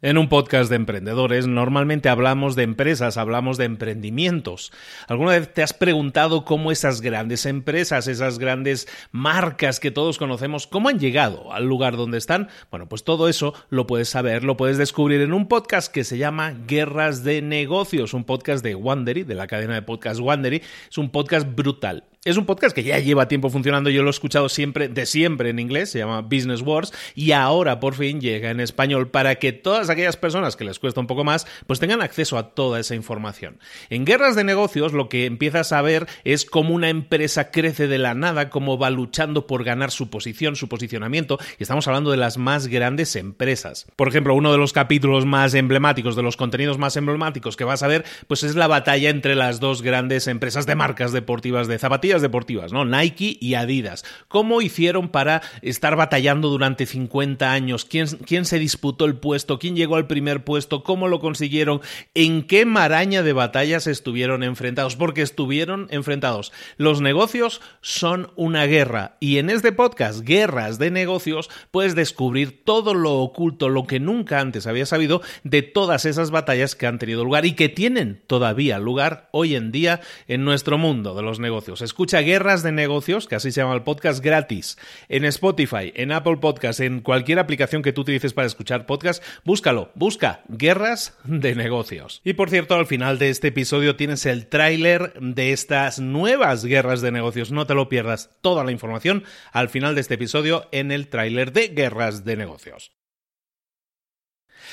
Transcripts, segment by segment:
En un podcast de emprendedores normalmente hablamos de empresas, hablamos de emprendimientos. ¿Alguna vez te has preguntado cómo esas grandes empresas, esas grandes marcas que todos conocemos, cómo han llegado al lugar donde están? Bueno, pues todo eso lo puedes saber, lo puedes descubrir en un podcast que se llama Guerras de Negocios, un podcast de Wandery, de la cadena de podcast Wandery. Es un podcast brutal. Es un podcast que ya lleva tiempo funcionando, yo lo he escuchado siempre, de siempre en inglés, se llama Business Wars, y ahora por fin llega en español para que todas aquellas personas que les cuesta un poco más, pues tengan acceso a toda esa información. En guerras de negocios lo que empiezas a ver es cómo una empresa crece de la nada, cómo va luchando por ganar su posición, su posicionamiento, y estamos hablando de las más grandes empresas. Por ejemplo, uno de los capítulos más emblemáticos, de los contenidos más emblemáticos que vas a ver, pues es la batalla entre las dos grandes empresas de marcas deportivas de zapatillas deportivas, ¿no? Nike y Adidas. ¿Cómo hicieron para estar batallando durante 50 años? ¿Quién, ¿Quién se disputó el puesto? ¿Quién llegó al primer puesto? ¿Cómo lo consiguieron? ¿En qué maraña de batallas estuvieron enfrentados? Porque estuvieron enfrentados. Los negocios son una guerra y en este podcast, Guerras de Negocios, puedes descubrir todo lo oculto, lo que nunca antes había sabido de todas esas batallas que han tenido lugar y que tienen todavía lugar hoy en día en nuestro mundo de los negocios. Escucha Guerras de Negocios, que así se llama el podcast, gratis en Spotify, en Apple Podcast, en cualquier aplicación que tú utilices para escuchar podcast. Búscalo, busca Guerras de Negocios. Y por cierto, al final de este episodio tienes el tráiler de estas nuevas Guerras de Negocios. No te lo pierdas toda la información al final de este episodio en el tráiler de Guerras de Negocios.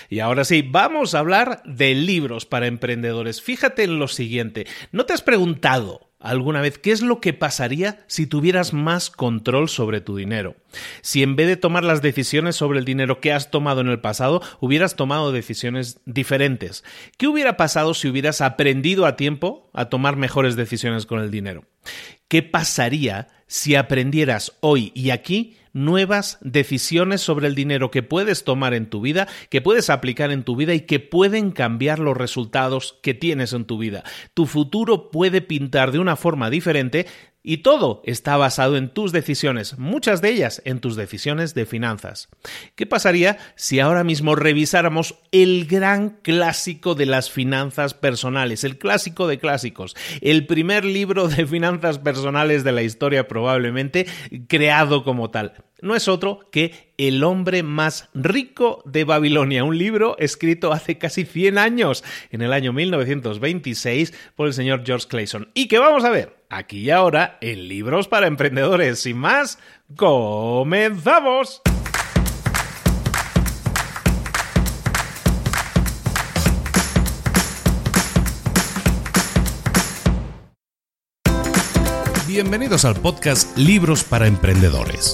Y ahora sí, vamos a hablar de libros para emprendedores. Fíjate en lo siguiente, ¿no te has preguntado alguna vez qué es lo que pasaría si tuvieras más control sobre tu dinero? Si en vez de tomar las decisiones sobre el dinero que has tomado en el pasado, hubieras tomado decisiones diferentes. ¿Qué hubiera pasado si hubieras aprendido a tiempo a tomar mejores decisiones con el dinero? ¿Qué pasaría si aprendieras hoy y aquí nuevas decisiones sobre el dinero que puedes tomar en tu vida, que puedes aplicar en tu vida y que pueden cambiar los resultados que tienes en tu vida. Tu futuro puede pintar de una forma diferente y todo está basado en tus decisiones, muchas de ellas en tus decisiones de finanzas. ¿Qué pasaría si ahora mismo revisáramos el gran clásico de las finanzas personales, el clásico de clásicos, el primer libro de finanzas personales de la historia probablemente creado como tal? no es otro que El hombre más rico de Babilonia, un libro escrito hace casi 100 años, en el año 1926, por el señor George Clayson. Y que vamos a ver aquí y ahora en Libros para Emprendedores. Sin más, comenzamos. Bienvenidos al podcast Libros para Emprendedores.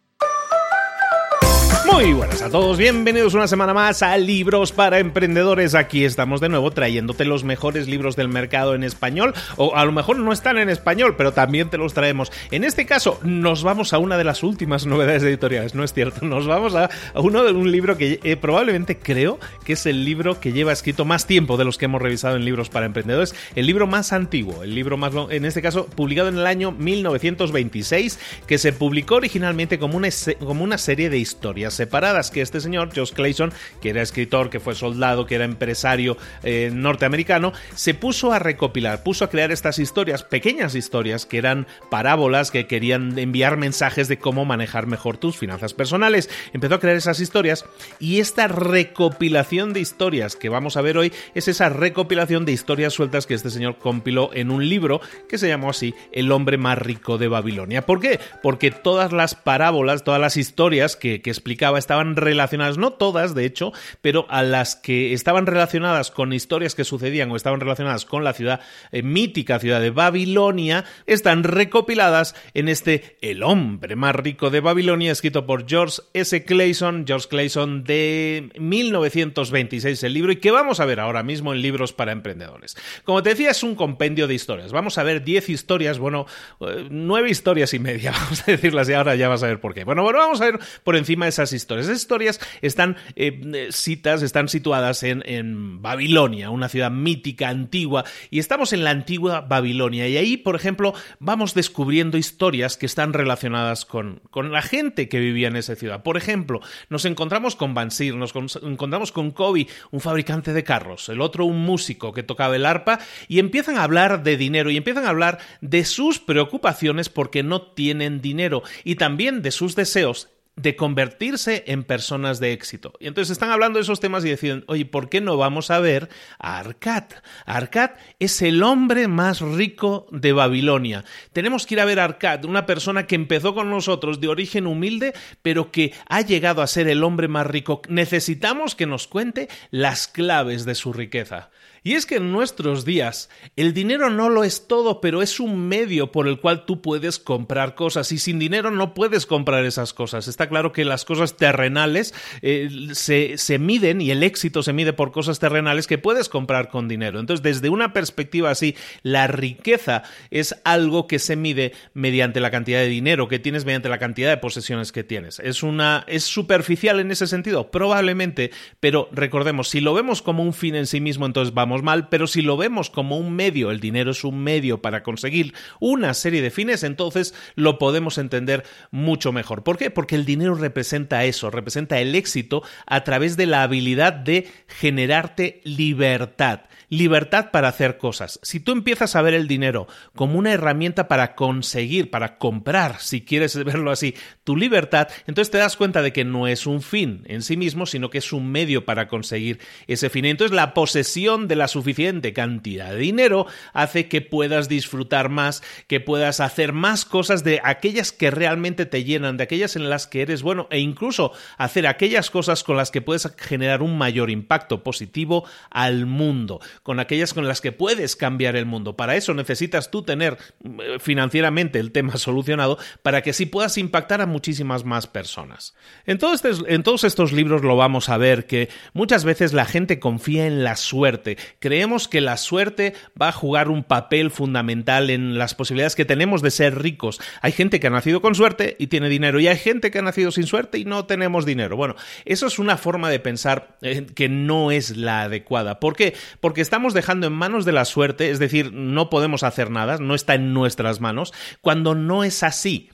Muy buenas a todos, bienvenidos una semana más a Libros para Emprendedores. Aquí estamos de nuevo trayéndote los mejores libros del mercado en español, o a lo mejor no están en español, pero también te los traemos. En este caso, nos vamos a una de las últimas novedades editoriales, no es cierto, nos vamos a uno de un libro que eh, probablemente creo que es el libro que lleva escrito más tiempo de los que hemos revisado en Libros para Emprendedores, el libro más antiguo, el libro más, en este caso, publicado en el año 1926, que se publicó originalmente como una, como una serie de historias separadas que este señor, Josh Clayson, que era escritor, que fue soldado, que era empresario eh, norteamericano, se puso a recopilar, puso a crear estas historias, pequeñas historias, que eran parábolas que querían enviar mensajes de cómo manejar mejor tus finanzas personales. Empezó a crear esas historias y esta recopilación de historias que vamos a ver hoy es esa recopilación de historias sueltas que este señor compiló en un libro que se llamó así El hombre más rico de Babilonia. ¿Por qué? Porque todas las parábolas, todas las historias que, que explicaba estaban relacionadas, no todas de hecho, pero a las que estaban relacionadas con historias que sucedían o estaban relacionadas con la ciudad eh, mítica, ciudad de Babilonia, están recopiladas en este El hombre más rico de Babilonia, escrito por George S. Clayson, George Clayson de 1926 el libro y que vamos a ver ahora mismo en libros para emprendedores. Como te decía, es un compendio de historias. Vamos a ver 10 historias, bueno, 9 eh, historias y media, vamos a decirlas y ahora ya vas a ver por qué. Bueno, bueno, vamos a ver por encima esas historias historias. Esas historias están eh, citas, están situadas en, Babilonia, una ciudad mítica, antigua, y estamos en la antigua Babilonia. Y ahí, por ejemplo, vamos descubriendo historias que están relacionadas con, con la gente que vivía en esa ciudad. Por ejemplo, nos encontramos con Bansir, nos encontramos con Kobe, un fabricante de carros, el otro un músico que tocaba el arpa, y empiezan a hablar de dinero y empiezan a hablar de sus preocupaciones porque no tienen dinero y también de sus deseos de convertirse en personas de éxito. Y entonces están hablando de esos temas y deciden, oye, ¿por qué no vamos a ver a Arcad? Arcad es el hombre más rico de Babilonia. Tenemos que ir a ver a Arcad, una persona que empezó con nosotros de origen humilde, pero que ha llegado a ser el hombre más rico. Necesitamos que nos cuente las claves de su riqueza. Y es que en nuestros días el dinero no lo es todo, pero es un medio por el cual tú puedes comprar cosas y sin dinero no puedes comprar esas cosas. Está claro que las cosas terrenales eh, se, se miden y el éxito se mide por cosas terrenales que puedes comprar con dinero. Entonces, desde una perspectiva así, la riqueza es algo que se mide mediante la cantidad de dinero que tienes, mediante la cantidad de posesiones que tienes. Es una es superficial en ese sentido, probablemente, pero recordemos, si lo vemos como un fin en sí mismo, entonces vamos mal, pero si lo vemos como un medio, el dinero es un medio para conseguir una serie de fines, entonces lo podemos entender mucho mejor. ¿Por qué? Porque el dinero representa eso, representa el éxito a través de la habilidad de generarte libertad libertad para hacer cosas. Si tú empiezas a ver el dinero como una herramienta para conseguir, para comprar, si quieres verlo así, tu libertad, entonces te das cuenta de que no es un fin en sí mismo, sino que es un medio para conseguir ese fin. Entonces la posesión de la suficiente cantidad de dinero hace que puedas disfrutar más, que puedas hacer más cosas de aquellas que realmente te llenan, de aquellas en las que eres bueno e incluso hacer aquellas cosas con las que puedes generar un mayor impacto positivo al mundo con aquellas con las que puedes cambiar el mundo. Para eso necesitas tú tener eh, financieramente el tema solucionado para que así puedas impactar a muchísimas más personas. En, en todos estos libros lo vamos a ver que muchas veces la gente confía en la suerte, creemos que la suerte va a jugar un papel fundamental en las posibilidades que tenemos de ser ricos. Hay gente que ha nacido con suerte y tiene dinero y hay gente que ha nacido sin suerte y no tenemos dinero. Bueno, eso es una forma de pensar eh, que no es la adecuada. ¿Por qué? Porque estamos dejando en manos de la suerte, es decir, no podemos hacer nada, no está en nuestras manos, cuando no es así.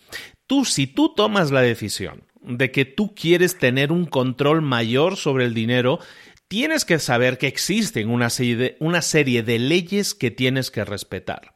Tú, si tú tomas la decisión de que tú quieres tener un control mayor sobre el dinero, tienes que saber que existen una serie de, una serie de leyes que tienes que respetar.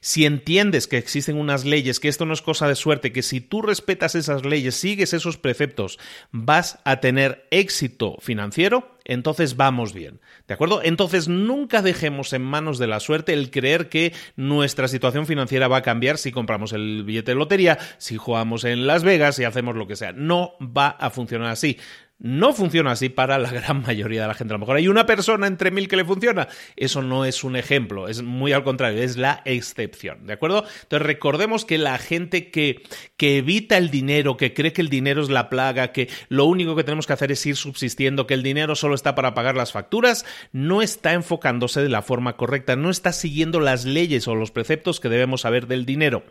Si entiendes que existen unas leyes, que esto no es cosa de suerte, que si tú respetas esas leyes, sigues esos preceptos, vas a tener éxito financiero, entonces vamos bien. ¿De acuerdo? Entonces nunca dejemos en manos de la suerte el creer que nuestra situación financiera va a cambiar si compramos el billete de lotería, si jugamos en Las Vegas, si hacemos lo que sea. No va a funcionar así. No funciona así para la gran mayoría de la gente. A lo mejor hay una persona entre mil que le funciona. Eso no es un ejemplo, es muy al contrario, es la excepción. ¿De acuerdo? Entonces recordemos que la gente que, que evita el dinero, que cree que el dinero es la plaga, que lo único que tenemos que hacer es ir subsistiendo, que el dinero solo está para pagar las facturas, no está enfocándose de la forma correcta, no está siguiendo las leyes o los preceptos que debemos saber del dinero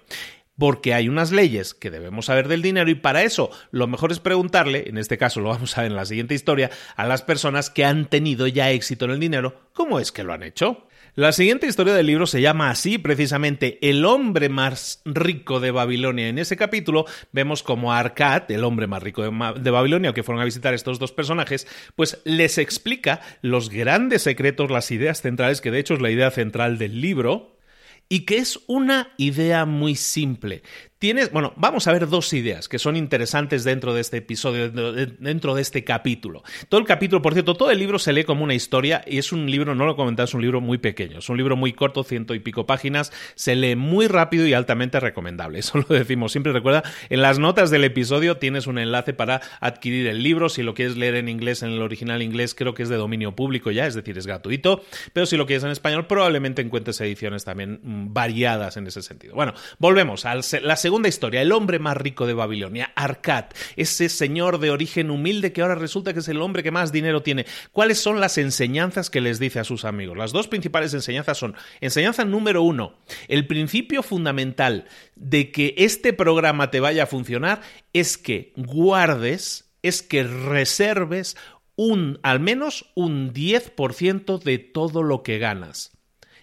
porque hay unas leyes que debemos saber del dinero y para eso lo mejor es preguntarle, en este caso lo vamos a ver en la siguiente historia, a las personas que han tenido ya éxito en el dinero, ¿cómo es que lo han hecho? La siguiente historia del libro se llama así, precisamente, El hombre más rico de Babilonia. En ese capítulo vemos como Arcad, el hombre más rico de, de Babilonia, que fueron a visitar estos dos personajes, pues les explica los grandes secretos, las ideas centrales, que de hecho es la idea central del libro, y que es una idea muy simple. Tienes, bueno, vamos a ver dos ideas que son interesantes dentro de este episodio, dentro de este capítulo. Todo el capítulo, por cierto, todo el libro se lee como una historia y es un libro, no lo he es un libro muy pequeño, es un libro muy corto, ciento y pico páginas, se lee muy rápido y altamente recomendable. Eso lo decimos siempre. Recuerda, en las notas del episodio tienes un enlace para adquirir el libro. Si lo quieres leer en inglés, en el original inglés, creo que es de dominio público ya, es decir, es gratuito. Pero si lo quieres en español, probablemente encuentres ediciones también mm, variadas en ese sentido. Bueno, volvemos a la segunda historia, el hombre más rico de Babilonia, Arcad, ese señor de origen humilde que ahora resulta que es el hombre que más dinero tiene. ¿Cuáles son las enseñanzas que les dice a sus amigos? Las dos principales enseñanzas son, enseñanza número uno, el principio fundamental de que este programa te vaya a funcionar es que guardes, es que reserves un, al menos un 10% de todo lo que ganas.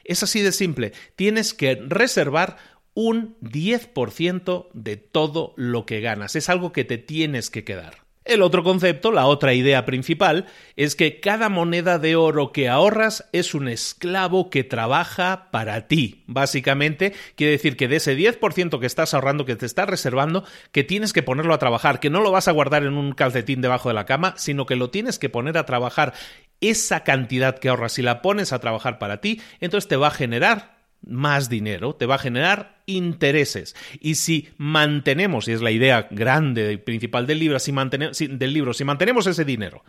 Es así de simple. Tienes que reservar un 10% de todo lo que ganas. Es algo que te tienes que quedar. El otro concepto, la otra idea principal, es que cada moneda de oro que ahorras es un esclavo que trabaja para ti. Básicamente, quiere decir que de ese 10% que estás ahorrando, que te estás reservando, que tienes que ponerlo a trabajar, que no lo vas a guardar en un calcetín debajo de la cama, sino que lo tienes que poner a trabajar. Esa cantidad que ahorras, si la pones a trabajar para ti, entonces te va a generar más dinero, te va a generar intereses. Y si mantenemos, y es la idea grande y principal del libro, si mantenemos, del libro, si mantenemos ese dinero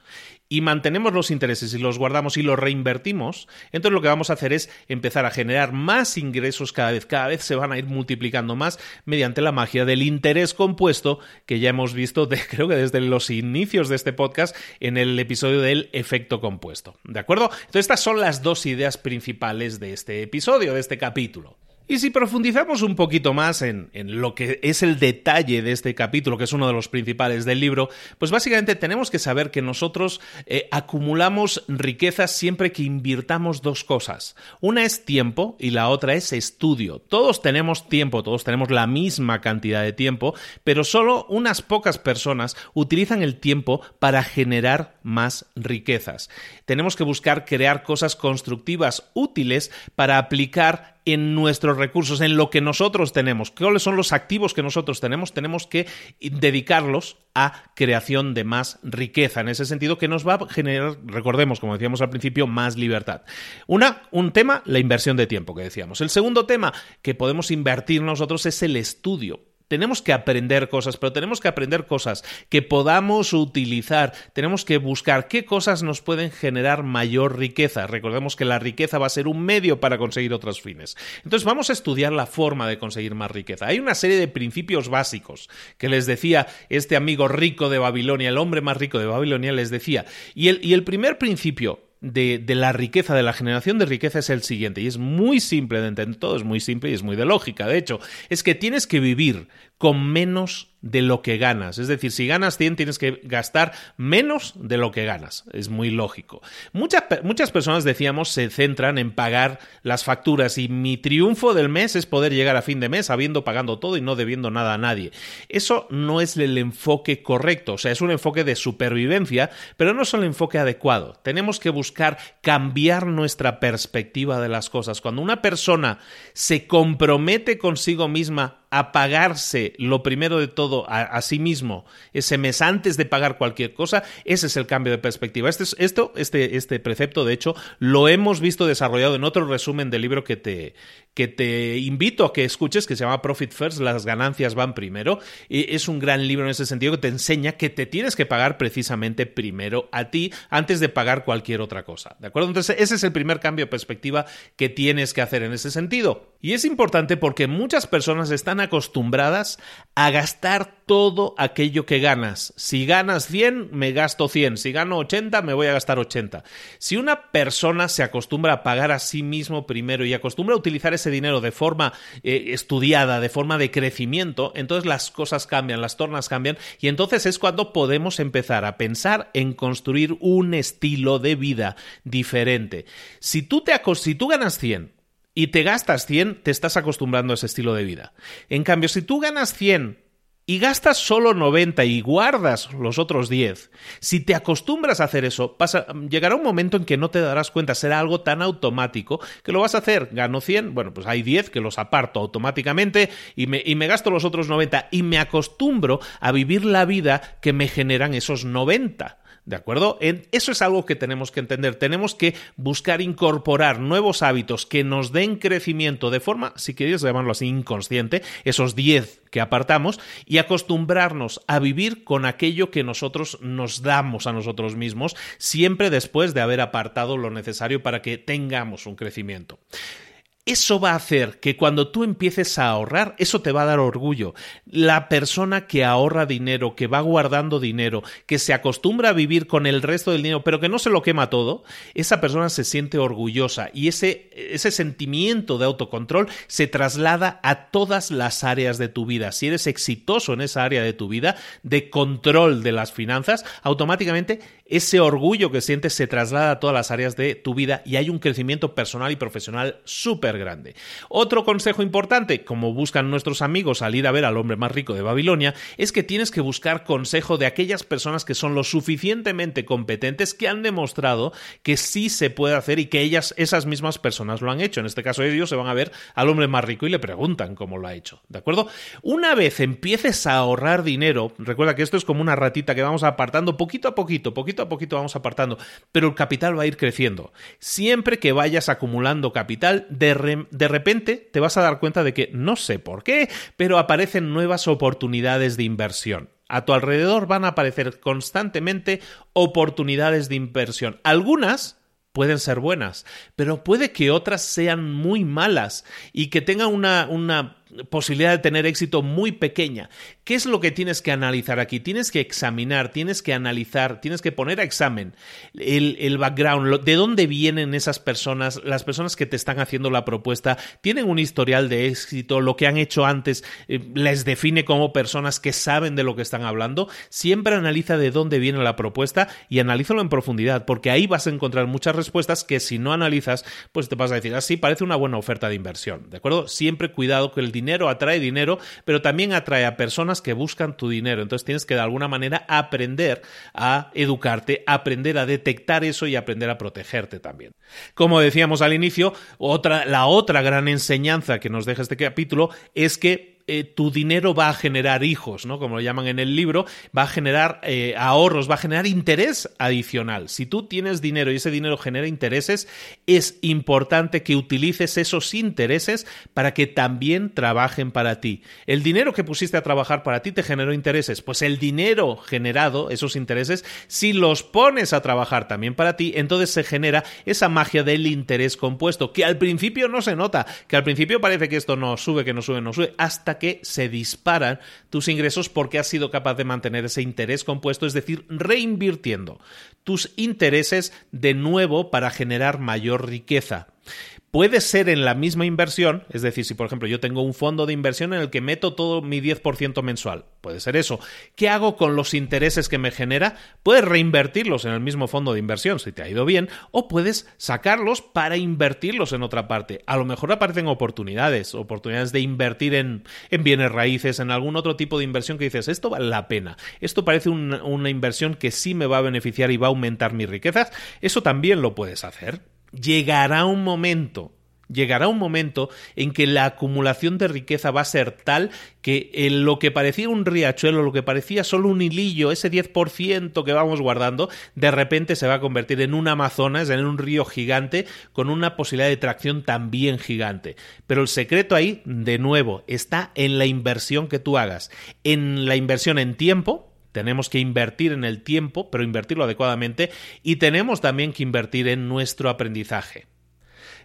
y mantenemos los intereses y los guardamos y los reinvertimos, entonces lo que vamos a hacer es empezar a generar más ingresos cada vez, cada vez se van a ir multiplicando más mediante la magia del interés compuesto que ya hemos visto, creo que desde los inicios de este podcast en el episodio del efecto compuesto. ¿De acuerdo? Entonces estas son las dos ideas principales de este episodio, de este capítulo. Y si profundizamos un poquito más en, lo que es el detalle de este capítulo, que es uno de los principales del libro, pues básicamente tenemos que saber que nosotros eh, acumulamos riquezas siempre que invirtamos dos cosas. Una es tiempo y la otra es estudio. Todos tenemos tiempo, todos tenemos la misma cantidad de tiempo, pero solo unas pocas personas utilizan el tiempo para generar más riquezas. Tenemos que buscar crear cosas constructivas útiles para aplicar en nuestros recursos, en lo que nosotros tenemos, cuáles son los activos que nosotros tenemos, tenemos que dedicarlos a creación de más riqueza, en ese sentido que nos va a generar, recordemos, como decíamos al principio, más libertad. Una, un tema, la inversión de tiempo que decíamos. El segundo tema que podemos invertir nosotros es el estudio tenemos que aprender cosas, pero tenemos que aprender cosas que podamos utilizar. Tenemos que buscar qué cosas nos pueden generar mayor riqueza. Recordemos que la riqueza va a ser un medio para conseguir otros fines. Entonces vamos a estudiar la forma de conseguir más riqueza. Hay una serie de principios básicos que les decía este amigo rico de Babilonia, el hombre más rico de Babilonia, les decía. Y el, y el primer principio de, la riqueza, de la generación de riqueza es el siguiente, y es muy simple de entender, todo es muy simple y es muy de lógica, de hecho, es que tienes que vivir con menos de lo que ganas. Es decir, si ganas 100 tienes que gastar menos de lo que ganas. Es muy lógico. Muchas, muchas personas, decíamos, se centran en pagar las facturas y mi triunfo del mes es poder llegar a fin de mes habiendo pagado todo y no debiendo nada a nadie. Eso no es el enfoque correcto, o sea, es un enfoque de supervivencia, pero no es el enfoque adecuado. Tenemos que buscar cambiar nuestra perspectiva de las cosas. Cuando una persona se compromete consigo misma a pagarse lo primero de todo a, sí mismo ese mes antes de pagar cualquier cosa, ese es el cambio de perspectiva. Este, esto, este, este precepto, de hecho, lo hemos visto desarrollado en otro resumen del libro que te, que te invito a que escuches, que se llama Profit First, las ganancias van primero. Y es un gran libro en ese sentido que te enseña que te tienes que pagar precisamente primero a ti antes de pagar cualquier otra cosa. ¿De acuerdo? Entonces, ese es el primer cambio de perspectiva que tienes que hacer en ese sentido. Y es importante porque muchas personas están acostumbradas a gastar todo aquello que ganas. Si ganas 100, me gasto 100. Si gano 80, me voy a gastar 80. Si una persona se acostumbra a pagar a sí mismo primero y acostumbra a utilizar dinero de forma eh, estudiada, de forma de crecimiento, entonces las cosas cambian, las tornas cambian y entonces es cuando podemos empezar a pensar en construir un estilo de vida diferente. Si tú, te si tú ganas 100 y te gastas 100, te estás acostumbrando a ese estilo de vida. En cambio, si tú ganas 100 y gastas solo 90 y guardas los otros 10, si te acostumbras a hacer eso, llegará un momento en que no te darás cuenta, será algo tan automático que lo vas a hacer. Gano 100, bueno, pues hay 10 que los aparto automáticamente y me, y me gasto los otros 90 y me acostumbro a vivir la vida que me generan esos 90. ¿De acuerdo? Eso es algo que tenemos que entender. Tenemos que buscar incorporar nuevos hábitos que nos den crecimiento de forma, si queréis llamarlo así, inconsciente, esos 10 que apartamos, y acostumbrarnos a vivir con aquello que nosotros nos damos a nosotros mismos, siempre después de haber apartado lo necesario para que tengamos un crecimiento. Eso va a hacer que cuando tú empieces a ahorrar, eso te va a dar orgullo. La persona que ahorra dinero, que va guardando dinero, que se acostumbra a vivir con el resto del dinero, pero que no se lo quema todo, esa persona se siente orgullosa y ese, ese sentimiento de autocontrol se traslada a todas las áreas de tu vida. Si eres exitoso en esa área de tu vida, de control de las finanzas, automáticamente ese orgullo que sientes se traslada a todas las áreas de tu vida y hay un crecimiento personal y profesional súper grande. Otro consejo importante, como buscan nuestros amigos al ir a ver al hombre más rico de Babilonia, es que tienes que buscar consejo de aquellas personas que son lo suficientemente competentes que han demostrado que sí se puede hacer y que ellas, esas mismas personas lo han hecho. En este caso ellos se van a ver al hombre más rico y le preguntan cómo lo ha hecho. ¿De acuerdo? Una vez empieces a ahorrar dinero, recuerda que esto es como una ratita que vamos apartando poquito a poquito, poquito a poquito vamos apartando, pero el capital va a ir creciendo. Siempre que vayas acumulando capital, de, repente te vas a dar cuenta de que no sé por qué, pero aparecen nuevas oportunidades de inversión. A tu alrededor van a aparecer constantemente oportunidades de inversión. Algunas pueden ser buenas, pero puede que otras sean muy malas y que tengan una posibilidad de tener éxito muy pequeña. ¿Qué es lo que tienes que analizar aquí? Tienes que examinar, tienes que analizar, tienes que poner a examen el, background, de dónde vienen esas personas, las personas que te están haciendo la propuesta, tienen un historial de éxito, lo que han hecho antes eh, les define como personas que saben de lo que están hablando. Siempre analiza de dónde viene la propuesta y analízalo en profundidad, porque ahí vas a encontrar muchas respuestas que si no analizas, pues te vas a decir, así ah, parece una buena oferta de inversión, ¿de acuerdo? Siempre cuidado que el dinero atrae dinero, pero también atrae a personas que buscan tu dinero. Entonces tienes que de alguna manera aprender a educarte, aprender a detectar eso y aprender a protegerte también. Como decíamos al inicio, otra, la otra gran enseñanza que nos deja este capítulo es que eh, tu dinero va a generar hijos, ¿no? Como lo llaman en el libro, va a generar eh, ahorros, va a generar interés adicional. Si tú tienes dinero y ese dinero genera intereses, es importante que utilices esos intereses para que también trabajen para ti. El dinero que pusiste a trabajar para ti te generó intereses, pues el dinero generado, esos intereses, si los pones a trabajar también para ti, entonces se genera esa magia del interés compuesto, que al principio no se nota, que al principio parece que esto no sube, que no sube, no sube, hasta que se disparan tus ingresos porque has sido capaz de mantener ese interés compuesto, es decir, reinvirtiendo tus intereses de nuevo para generar mayor riqueza. Puede ser en la misma inversión, es decir, si por ejemplo yo tengo un fondo de inversión en el que meto todo mi 10% mensual, puede ser eso. ¿Qué hago con los intereses que me genera? Puedes reinvertirlos en el mismo fondo de inversión si te ha ido bien, o puedes sacarlos para invertirlos en otra parte. A lo mejor aparecen oportunidades, oportunidades de invertir en, bienes raíces, en algún otro tipo de inversión que dices, esto vale la pena, esto parece una inversión que sí me va a beneficiar y va a aumentar mis riquezas, eso también lo puedes hacer llegará un momento llegará un momento en que la acumulación de riqueza va a ser tal que en lo que parecía un riachuelo, lo que parecía solo un hilillo, ese 10% que vamos guardando, de repente se va a convertir en un Amazonas, en un río gigante, con una posibilidad de tracción también gigante. Pero el secreto ahí, de nuevo, está en la inversión que tú hagas, en la inversión en tiempo, tenemos que invertir en el tiempo, pero invertirlo adecuadamente, y tenemos también que invertir en nuestro aprendizaje.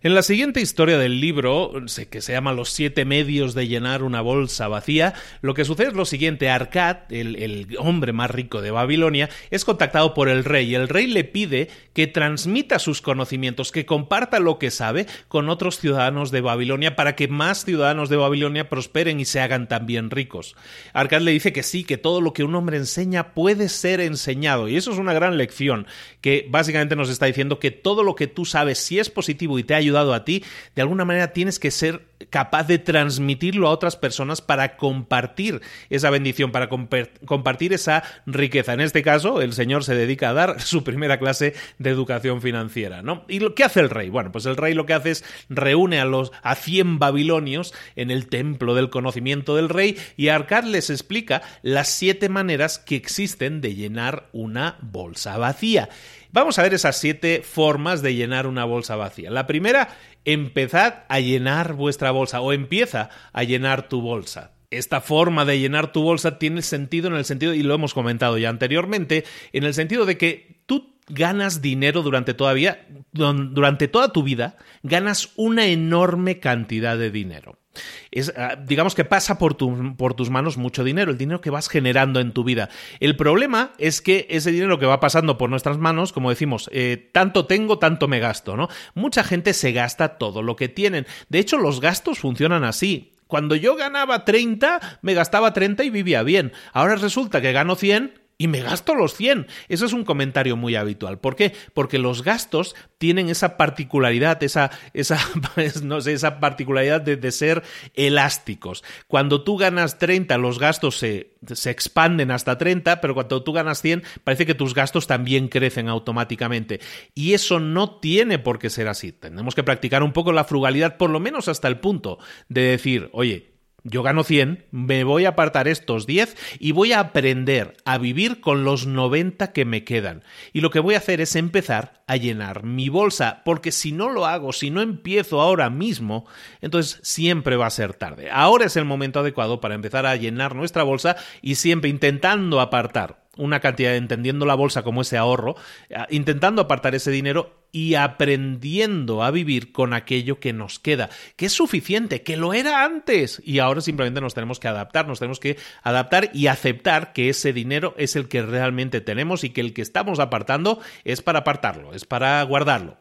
En la siguiente historia del libro, que se llama Los siete medios de llenar una bolsa vacía, lo que sucede es lo siguiente. Arcad, el, hombre más rico de Babilonia, es contactado por el rey y el rey le pide que transmita sus conocimientos, que comparta lo que sabe con otros ciudadanos de Babilonia para que más ciudadanos de Babilonia prosperen y se hagan también ricos. Arcad le dice que sí, que todo lo que un hombre enseña puede ser enseñado y eso es una gran lección que básicamente nos está diciendo que todo lo que tú sabes, si es positivo y te ayuda ayudado a ti, de alguna manera tienes que ser capaz de transmitirlo a otras personas para compartir esa bendición, para compartir esa riqueza. En este caso, el Señor se dedica a dar su primera clase de educación financiera, ¿no? ¿Y lo hace el rey? Bueno, pues el rey lo que hace es reúne a los a 100 babilonios en el templo del conocimiento del rey y Arcad les explica las siete maneras que existen de llenar una bolsa vacía. Vamos a ver esas siete formas de llenar una bolsa vacía. La primera, empezad a llenar vuestra bolsa o empieza a llenar tu bolsa. Esta forma de llenar tu bolsa tiene sentido en el sentido, y lo hemos comentado ya anteriormente, en el sentido de que tú ganas dinero durante todavía, durante toda tu vida, ganas una enorme cantidad de dinero. Es, ah, digamos que pasa por, por, tus manos mucho dinero, el dinero que vas generando en tu vida. El problema es que ese dinero que va pasando por nuestras manos, como decimos, eh, tanto tengo, tanto me gasto, ¿no? Mucha gente se gasta todo lo que tienen. De hecho, los gastos funcionan así. Cuando yo ganaba 30, me gastaba 30 y vivía bien. Ahora resulta que gano 100 y me gasto los 100. Eso es un comentario muy habitual. ¿Por qué? Porque los gastos tienen esa particularidad, esa, esa, pues, no sé, esa particularidad de, ser elásticos. Cuando tú ganas 30, los gastos se, se expanden hasta 30, pero cuando tú ganas 100, parece que tus gastos también crecen automáticamente. Y eso no tiene por qué ser así. Tenemos que practicar un poco la frugalidad, por lo menos hasta el punto de decir, oye, yo gano 100, me voy a apartar estos 10 y voy a aprender a vivir con los 90 que me quedan. Y lo que voy a hacer es empezar a llenar mi bolsa, porque si no lo hago, si no empiezo ahora mismo, entonces siempre va a ser tarde. Ahora es el momento adecuado para empezar a llenar nuestra bolsa y siempre intentando apartar una cantidad, entendiendo la bolsa como ese ahorro, eh, intentando apartar ese dinero y aprendiendo a vivir con aquello que nos queda, que es suficiente, que lo era antes y ahora simplemente nos tenemos que adaptar, nos tenemos que adaptar y aceptar que ese dinero es el que realmente tenemos y que el que estamos apartando es para apartarlo, es para guardarlo.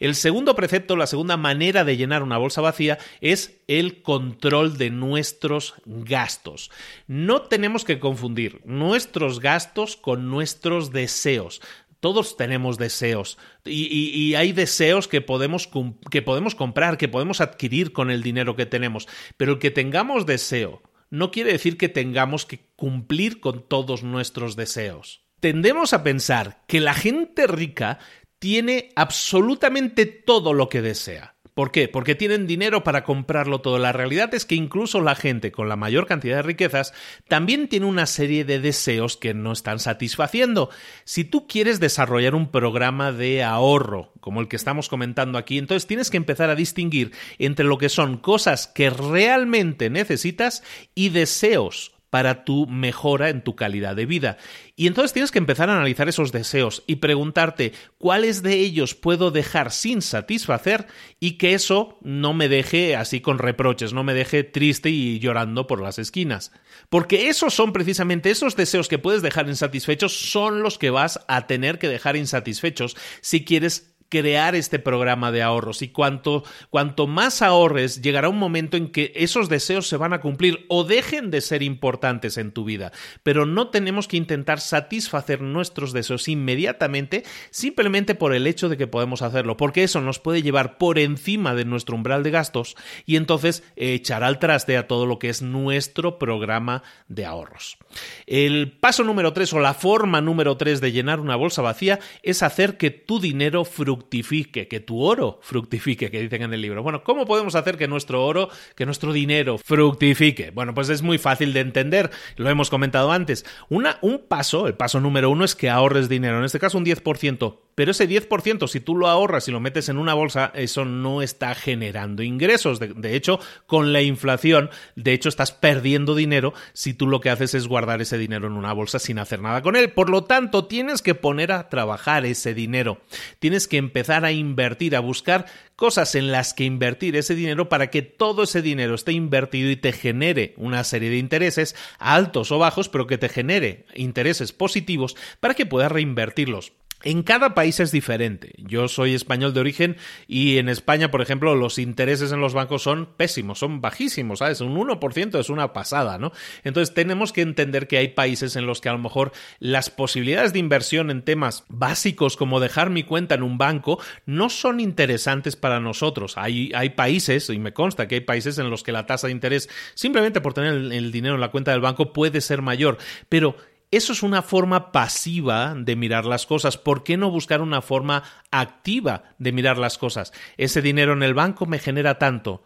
El segundo precepto, la segunda manera de llenar una bolsa vacía es el control de nuestros gastos. No tenemos que confundir nuestros gastos con nuestros deseos. Todos tenemos deseos y, hay deseos que podemos, que podemos comprar, que podemos adquirir con el dinero que tenemos, pero el que tengamos deseo no quiere decir que tengamos que cumplir con todos nuestros deseos. Tendemos a pensar que la gente rica tiene absolutamente todo lo que desea. ¿Por qué? Porque tienen dinero para comprarlo todo. La realidad es que incluso la gente con la mayor cantidad de riquezas también tiene una serie de deseos que no están satisfaciendo. Si tú quieres desarrollar un programa de ahorro, como el que estamos comentando aquí, entonces tienes que empezar a distinguir entre lo que son cosas que realmente necesitas y deseos para tu mejora en tu calidad de vida. Y entonces tienes que empezar a analizar esos deseos y preguntarte cuáles de ellos puedo dejar sin satisfacer y que eso no me deje así con reproches, no me deje triste y llorando por las esquinas. Porque esos son precisamente esos deseos que puedes dejar insatisfechos son los que vas a tener que dejar insatisfechos si quieres crear este programa de ahorros y cuanto, cuanto más ahorres, llegará un momento en que esos deseos se van a cumplir o dejen de ser importantes en tu vida. Pero no tenemos que intentar satisfacer nuestros deseos inmediatamente simplemente por el hecho de que podemos hacerlo, porque eso nos puede llevar por encima de nuestro umbral de gastos y entonces echar al traste a todo lo que es nuestro programa de ahorros. El paso número tres o la forma número tres de llenar una bolsa vacía es hacer que tu dinero fructifique fructifique, que tu oro fructifique, que dicen en el libro. Bueno, ¿cómo podemos hacer que nuestro oro, que nuestro dinero fructifique? Bueno, pues es muy fácil de entender, lo hemos comentado antes. Una, un paso, el paso número uno es que ahorres dinero, en este caso un 10%. Pero ese 10%, si tú lo ahorras y lo metes en una bolsa, eso no está generando ingresos. De, hecho, con la inflación, de hecho, estás perdiendo dinero si tú lo que haces es guardar ese dinero en una bolsa sin hacer nada con él. Por lo tanto, tienes que poner a trabajar ese dinero. Tienes que empezar a invertir, a buscar cosas en las que invertir ese dinero para que todo ese dinero esté invertido y te genere una serie de intereses altos o bajos, pero que te genere intereses positivos para que puedas reinvertirlos. En cada país es diferente. Yo soy español de origen y en España, por ejemplo, los intereses en los bancos son pésimos, son bajísimos, ¿sabes? Un 1% es una pasada, ¿no? Entonces tenemos que entender que hay países en los que a lo mejor las posibilidades de inversión en temas básicos como dejar mi cuenta en un banco no son interesantes para nosotros. Hay, hay países, y me consta que hay países en los que la tasa de interés, simplemente por tener el dinero en la cuenta del banco, puede ser mayor, pero eso es una forma pasiva de mirar las cosas. ¿Por qué no buscar una forma activa de mirar las cosas? Ese dinero en el banco me genera tanto.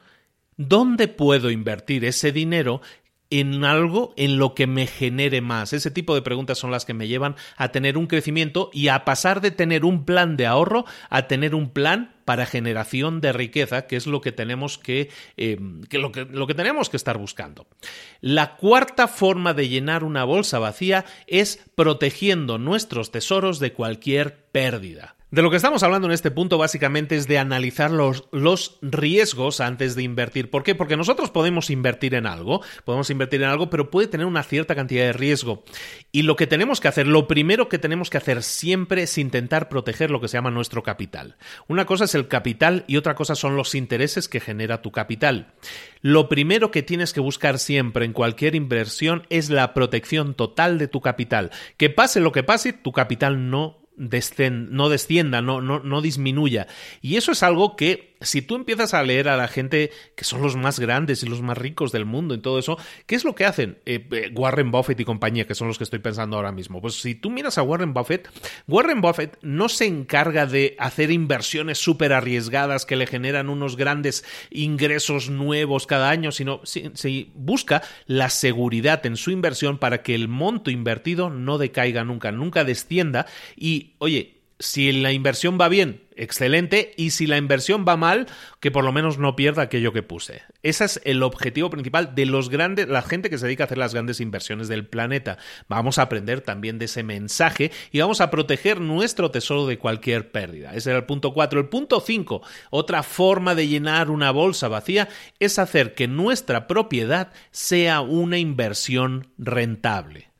¿Dónde puedo invertir ese dinero en algo en lo que me genere más. Ese tipo de preguntas son las que me llevan a tener un crecimiento y a pasar de tener un plan de ahorro a tener un plan para generación de riqueza, que es lo que tenemos que, que, lo que tenemos que estar buscando. La cuarta forma de llenar una bolsa vacía es protegiendo nuestros tesoros de cualquier pérdida. De lo que estamos hablando en este punto básicamente es de analizar los, los, riesgos antes de invertir. ¿Por qué? Porque nosotros podemos invertir en algo, podemos invertir en algo, pero puede tener una cierta cantidad de riesgo. Y lo que tenemos que hacer, lo primero que tenemos que hacer siempre es intentar proteger lo que se llama nuestro capital. Una cosa es el capital y otra cosa son los intereses que genera tu capital. Lo primero que tienes que buscar siempre en cualquier inversión es la protección total de tu capital. Que pase lo que pase, tu capital no no descienda, no, no, no disminuya. Y eso es algo que si tú empiezas a leer a la gente que son los más grandes y los más ricos del mundo y todo eso, ¿qué es lo que hacen? Eh, eh, Warren Buffett y compañía, que son los que estoy pensando ahora mismo. Pues si tú miras a Warren Buffett, Warren Buffett no se encarga de hacer inversiones súper arriesgadas que le generan unos grandes ingresos nuevos cada año, sino si, busca la seguridad en su inversión para que el monto invertido no decaiga nunca, nunca descienda y, oye, si la inversión va bien, excelente, y si la inversión va mal, que por lo menos no pierda aquello que puse. Ese es el objetivo principal de los grandes, la gente que se dedica a hacer las grandes inversiones del planeta. Vamos a aprender también de ese mensaje y vamos a proteger nuestro tesoro de cualquier pérdida. Ese era el punto 4. El punto 5, otra forma de llenar una bolsa vacía, es hacer que nuestra propiedad sea una inversión rentable.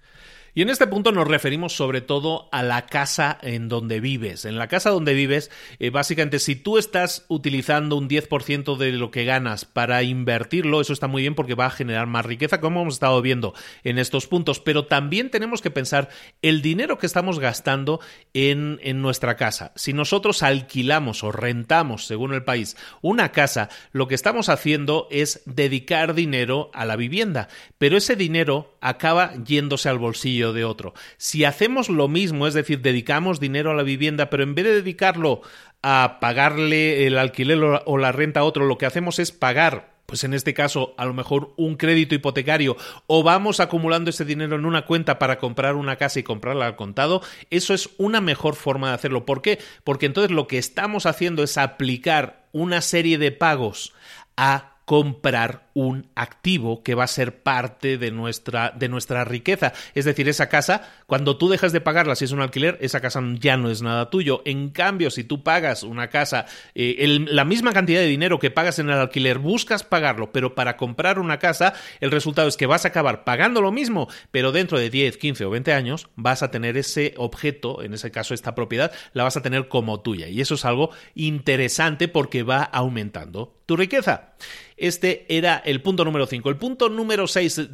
Y en este punto nos referimos sobre todo a la casa en donde vives. En la casa donde vives, eh, básicamente, si tú estás utilizando un 10% de lo que ganas para invertirlo, eso está muy bien porque va a generar más riqueza, como hemos estado viendo en estos puntos. Pero también tenemos que pensar el dinero que estamos gastando en, en nuestra casa. Si nosotros alquilamos o rentamos, según el país, una casa, lo que estamos haciendo es dedicar dinero a la vivienda. Pero ese dinero acaba yéndose al bolsillo de otro. Si hacemos lo mismo, es decir, dedicamos dinero a la vivienda, pero en vez de dedicarlo a pagarle el alquiler o la renta a otro, lo que hacemos es pagar pues en este caso a lo mejor un crédito hipotecario o vamos acumulando ese dinero en una cuenta para comprar una casa y comprarla al contado, eso es una mejor forma de hacerlo. ¿Por qué? Porque entonces lo que estamos haciendo es aplicar una serie de pagos a comprar un activo que va a ser parte de nuestra, de nuestra riqueza. Es decir, esa casa, cuando tú dejas de pagarla, si es un alquiler, esa casa ya no es nada tuyo. En cambio, si tú pagas una casa, eh, la misma cantidad de dinero que pagas en el alquiler, buscas pagarlo, pero para comprar una casa, el resultado es que vas a acabar pagando lo mismo, pero dentro de 10, 15 o 20 años vas a tener ese objeto, en ese caso esta propiedad, la vas a tener como tuya. Y eso es algo interesante porque va aumentando tu riqueza. Este era el punto número 5. El punto número 6,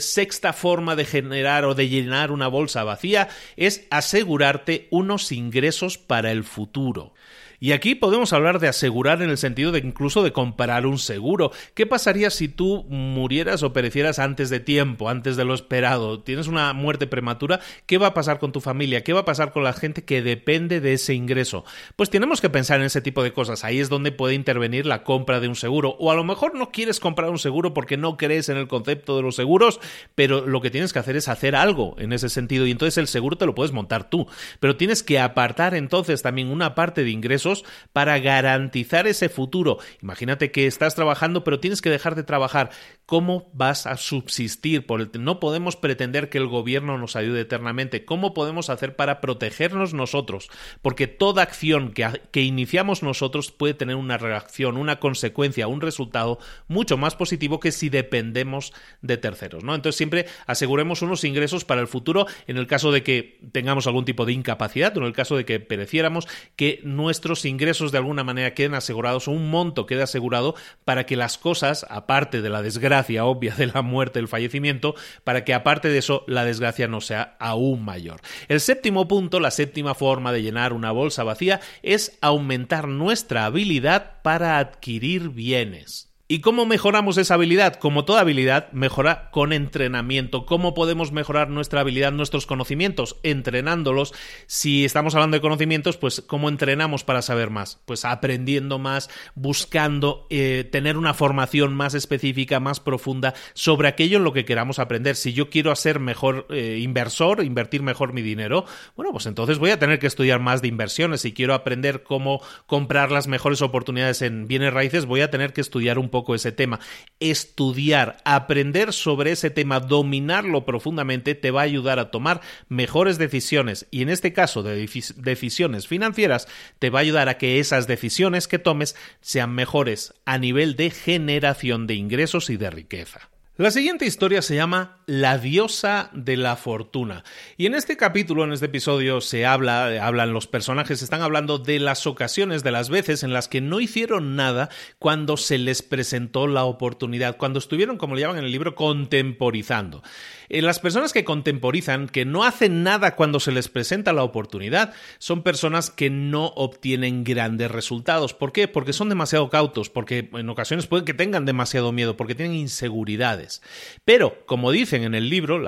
sexta forma de generar o de llenar una bolsa vacía, es asegurarte unos ingresos para el futuro. Y aquí podemos hablar de asegurar en el sentido de incluso de comprar un seguro. ¿Qué pasaría si tú murieras o perecieras antes de tiempo, antes de lo esperado? ¿Tienes una muerte prematura? ¿Qué va a pasar con tu familia? ¿Qué va a pasar con la gente que depende de ese ingreso? Pues tenemos que pensar en ese tipo de cosas. Ahí es donde puede intervenir la compra de un seguro. O a lo mejor no quieres comprar un seguro porque no crees en el concepto de los seguros, pero lo que tienes que hacer es hacer algo en ese sentido. Y entonces el seguro te lo puedes montar tú. Pero tienes que apartar entonces también una parte de ingresos para garantizar ese futuro. Imagínate que estás trabajando pero tienes que dejar de trabajar. ¿Cómo vas a subsistir? No podemos pretender que el gobierno nos ayude eternamente. ¿Cómo podemos hacer para protegernos nosotros? Porque toda acción que, iniciamos nosotros puede tener una reacción, una consecuencia, un resultado mucho más positivo que si dependemos de terceros. Entonces siempre aseguremos unos ingresos para el futuro en el caso de que tengamos algún tipo de incapacidad o en el caso de que pereciéramos, que nuestros ingresos de alguna manera queden asegurados un monto quede asegurado para que las cosas, aparte de la desgracia obvia de la muerte, el fallecimiento, para que aparte de eso la desgracia no sea aún mayor. El séptimo punto, la séptima forma de llenar una bolsa vacía es aumentar nuestra habilidad para adquirir bienes. ¿Y cómo mejoramos esa habilidad? Como toda habilidad, mejora con entrenamiento. ¿Cómo podemos mejorar nuestra habilidad, nuestros conocimientos? Entrenándolos. Si estamos hablando de conocimientos, pues ¿cómo entrenamos para saber más? Pues aprendiendo más, buscando eh, tener una formación más específica, más profunda sobre aquello en lo que queramos aprender. Si yo quiero ser mejor eh, inversor, invertir mejor mi dinero, bueno, pues entonces voy a tener que estudiar más de inversiones. Si quiero aprender cómo comprar las mejores oportunidades en bienes raíces, voy a tener que estudiar un poco ese tema. Estudiar, aprender sobre ese tema, dominarlo profundamente, te va a ayudar a tomar mejores decisiones y en este caso de decisiones financieras, te va a ayudar a que esas decisiones que tomes sean mejores a nivel de generación de ingresos y de riqueza. La siguiente historia se llama La diosa de la fortuna. Y en este capítulo, en este episodio, se habla, hablan los personajes, están hablando de las ocasiones, de las veces en las que no hicieron nada cuando se les presentó la oportunidad, cuando estuvieron, como le llaman en el libro, contemporizando. Eh, las personas que contemporizan, que no hacen nada cuando se les presenta la oportunidad, son personas que no obtienen grandes resultados. ¿Por qué? Porque son demasiado cautos, porque en ocasiones pueden que tengan demasiado miedo, porque tienen inseguridades. Pero, como dicen en el libro,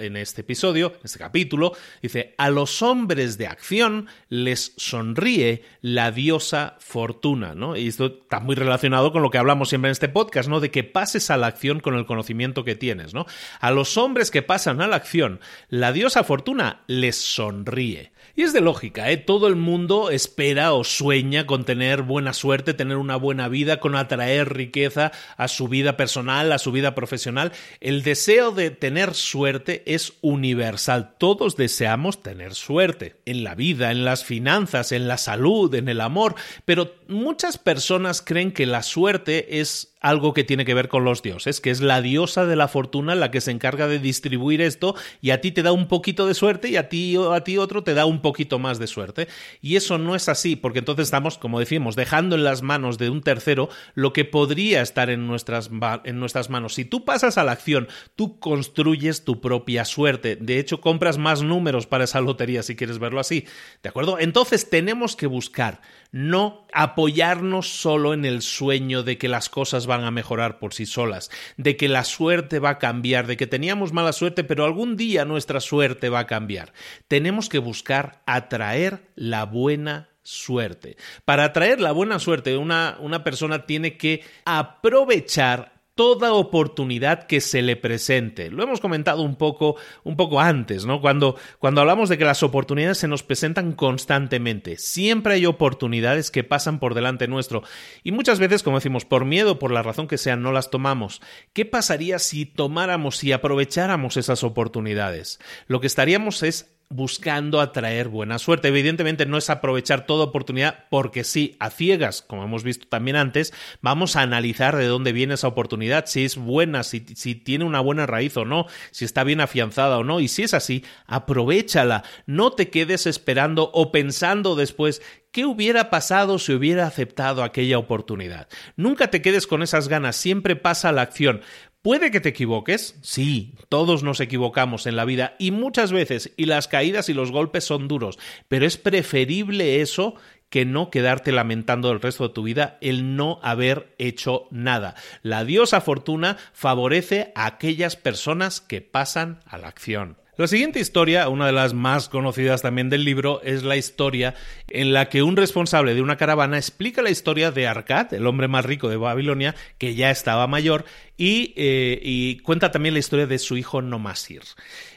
en este episodio, en este capítulo, dice, a los hombres de acción les sonríe la diosa fortuna, ¿no? Y esto está muy relacionado con lo que hablamos siempre en este podcast, ¿no? De que pases a la acción con el conocimiento que tienes, ¿no? A los hombres que pasan a la acción, la diosa Fortuna les sonríe. Y es de lógica, ¿eh? Todo el mundo espera o sueña con tener buena suerte, tener una buena vida, con atraer riqueza a su vida personal, a su vida profesional. El deseo de tener suerte es universal. Todos deseamos tener suerte en la vida, en las finanzas, en la salud, en el amor, pero muchas personas creen que la suerte es algo que tiene que ver con los dioses, que es la diosa de la fortuna la que se encarga de distribuir esto y a ti te da un poquito de suerte y a ti a ti otro te da un poquito más de suerte. Y eso no es así, porque entonces estamos, como decimos, dejando en las manos de un tercero lo que podría estar en nuestras, en nuestras manos. Si tú pasas a la acción, tú construyes tu propia suerte. De hecho, compras más números para esa lotería si quieres verlo así. ¿De acuerdo? Entonces tenemos que buscar no apoyarnos solo en el sueño de que las cosas van a mejorar por sí solas, de que la suerte va a cambiar, de que teníamos mala suerte, pero algún día nuestra suerte va a cambiar. Tenemos que buscar atraer la buena suerte. Para atraer la buena suerte, una, una persona tiene que aprovechar toda oportunidad que se le presente. Lo hemos comentado un poco, un poco antes, ¿no? Cuando, cuando hablamos de que las oportunidades se nos presentan constantemente. Siempre hay oportunidades que pasan por delante nuestro. Y muchas veces, como decimos, por miedo, por la razón que sea, no las tomamos. ¿Qué pasaría si tomáramos y aprovecháramos esas oportunidades? Lo que estaríamos es buscando atraer buena suerte. Evidentemente no es aprovechar toda oportunidad porque sí, a ciegas, como hemos visto también antes, vamos a analizar de dónde viene esa oportunidad, si es buena, si, si tiene una buena raíz o no, si está bien afianzada o no, y si es así, aprovechala, no te quedes esperando o pensando después ¿Qué hubiera pasado si hubiera aceptado aquella oportunidad? Nunca te quedes con esas ganas, siempre pasa la acción. Puede que te equivoques, sí, todos nos equivocamos en la vida y muchas veces, y las caídas y los golpes son duros, pero es preferible eso que no quedarte lamentando el resto de tu vida el no haber hecho nada. La diosa fortuna favorece a aquellas personas que pasan a la acción. La siguiente historia, una de las más conocidas también del libro, es la historia en la que un responsable de una caravana explica la historia de Arcad, el hombre más rico de Babilonia, que ya estaba mayor, y, eh, cuenta también la historia de su hijo Nomasir.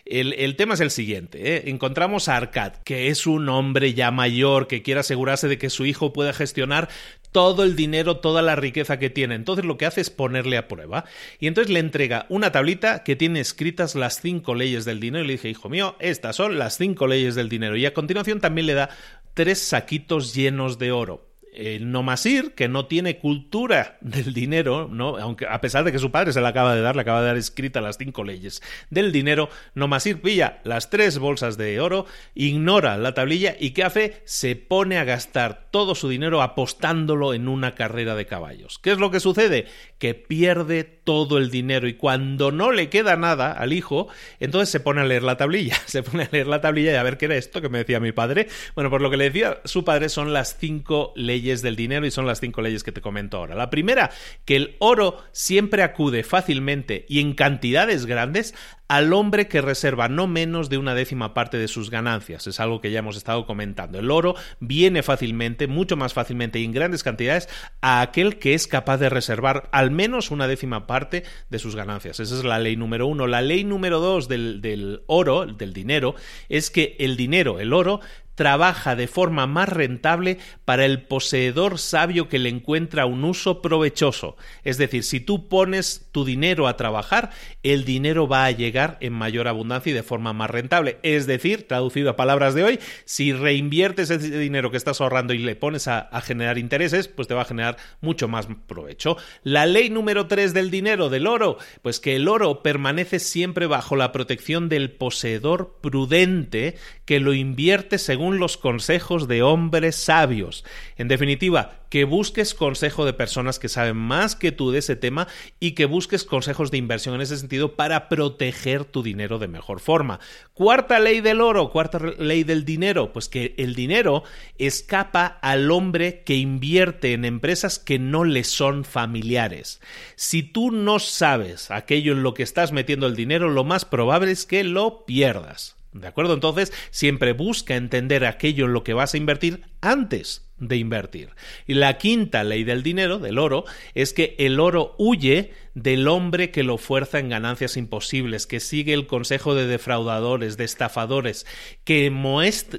El, tema es el siguiente. ¿eh? Encontramos a Arcad, que es un hombre ya mayor que quiere asegurarse de que su hijo pueda gestionar todo el dinero, toda la riqueza que tiene. Entonces lo que hace es ponerle a prueba. Y entonces le entrega una tablita que tiene escritas las cinco leyes del dinero. Y le dije, hijo mío, estas son las cinco leyes del dinero. Y a continuación también le da tres saquitos llenos de oro el Nomasir, que no tiene cultura del dinero, ¿no? Aunque a pesar de que su padre se la acaba de dar, le acaba de dar escrita las cinco leyes del dinero, Nomasir pilla las tres bolsas de oro, ignora la tablilla y ¿qué hace? Se pone a gastar todo su dinero apostándolo en una carrera de caballos. ¿Qué es lo que sucede? Que pierde todo el dinero y cuando no le queda nada al hijo, entonces se pone a leer la tablilla, se pone a leer la tablilla y a ver qué era esto que me decía mi padre. Bueno, por lo que le decía su padre son las cinco leyes del dinero y son las cinco leyes que te comento ahora. La primera, que el oro siempre acude fácilmente y en cantidades grandes al hombre que reserva no menos de una décima parte de sus ganancias. Es algo que ya hemos estado comentando. El oro viene fácilmente, mucho más fácilmente y en grandes cantidades a aquel que es capaz de reservar al menos una décima parte de sus ganancias. Esa es la ley número uno. La ley número dos del, del oro, del dinero, es que el dinero, el oro, trabaja de forma más rentable para el poseedor sabio que le encuentra un uso provechoso. Es decir, si tú pones tu dinero a trabajar, el dinero va a llegar en mayor abundancia y de forma más rentable. Es decir, traducido a palabras de hoy, si reinviertes ese dinero que estás ahorrando y le pones a, generar intereses, pues te va a generar mucho más provecho. La ley número 3 del dinero, del oro, pues que el oro permanece siempre bajo la protección del poseedor prudente que lo invierte según los consejos de hombres sabios. En definitiva, que busques consejo de personas que saben más que tú de ese tema y que busques consejos de inversión en ese sentido para proteger tu dinero de mejor forma. Cuarta ley del oro, cuarta ley del dinero, pues que el dinero escapa al hombre que invierte en empresas que no le son familiares. Si tú no sabes aquello en lo que estás metiendo el dinero, lo más probable es que lo pierdas. ¿De acuerdo? Entonces, siempre busca entender aquello en lo que vas a invertir antes de invertir. Y la quinta ley del dinero, del oro, es que el oro huye del hombre que lo fuerza en ganancias imposibles, que sigue el consejo de defraudadores, de estafadores, que,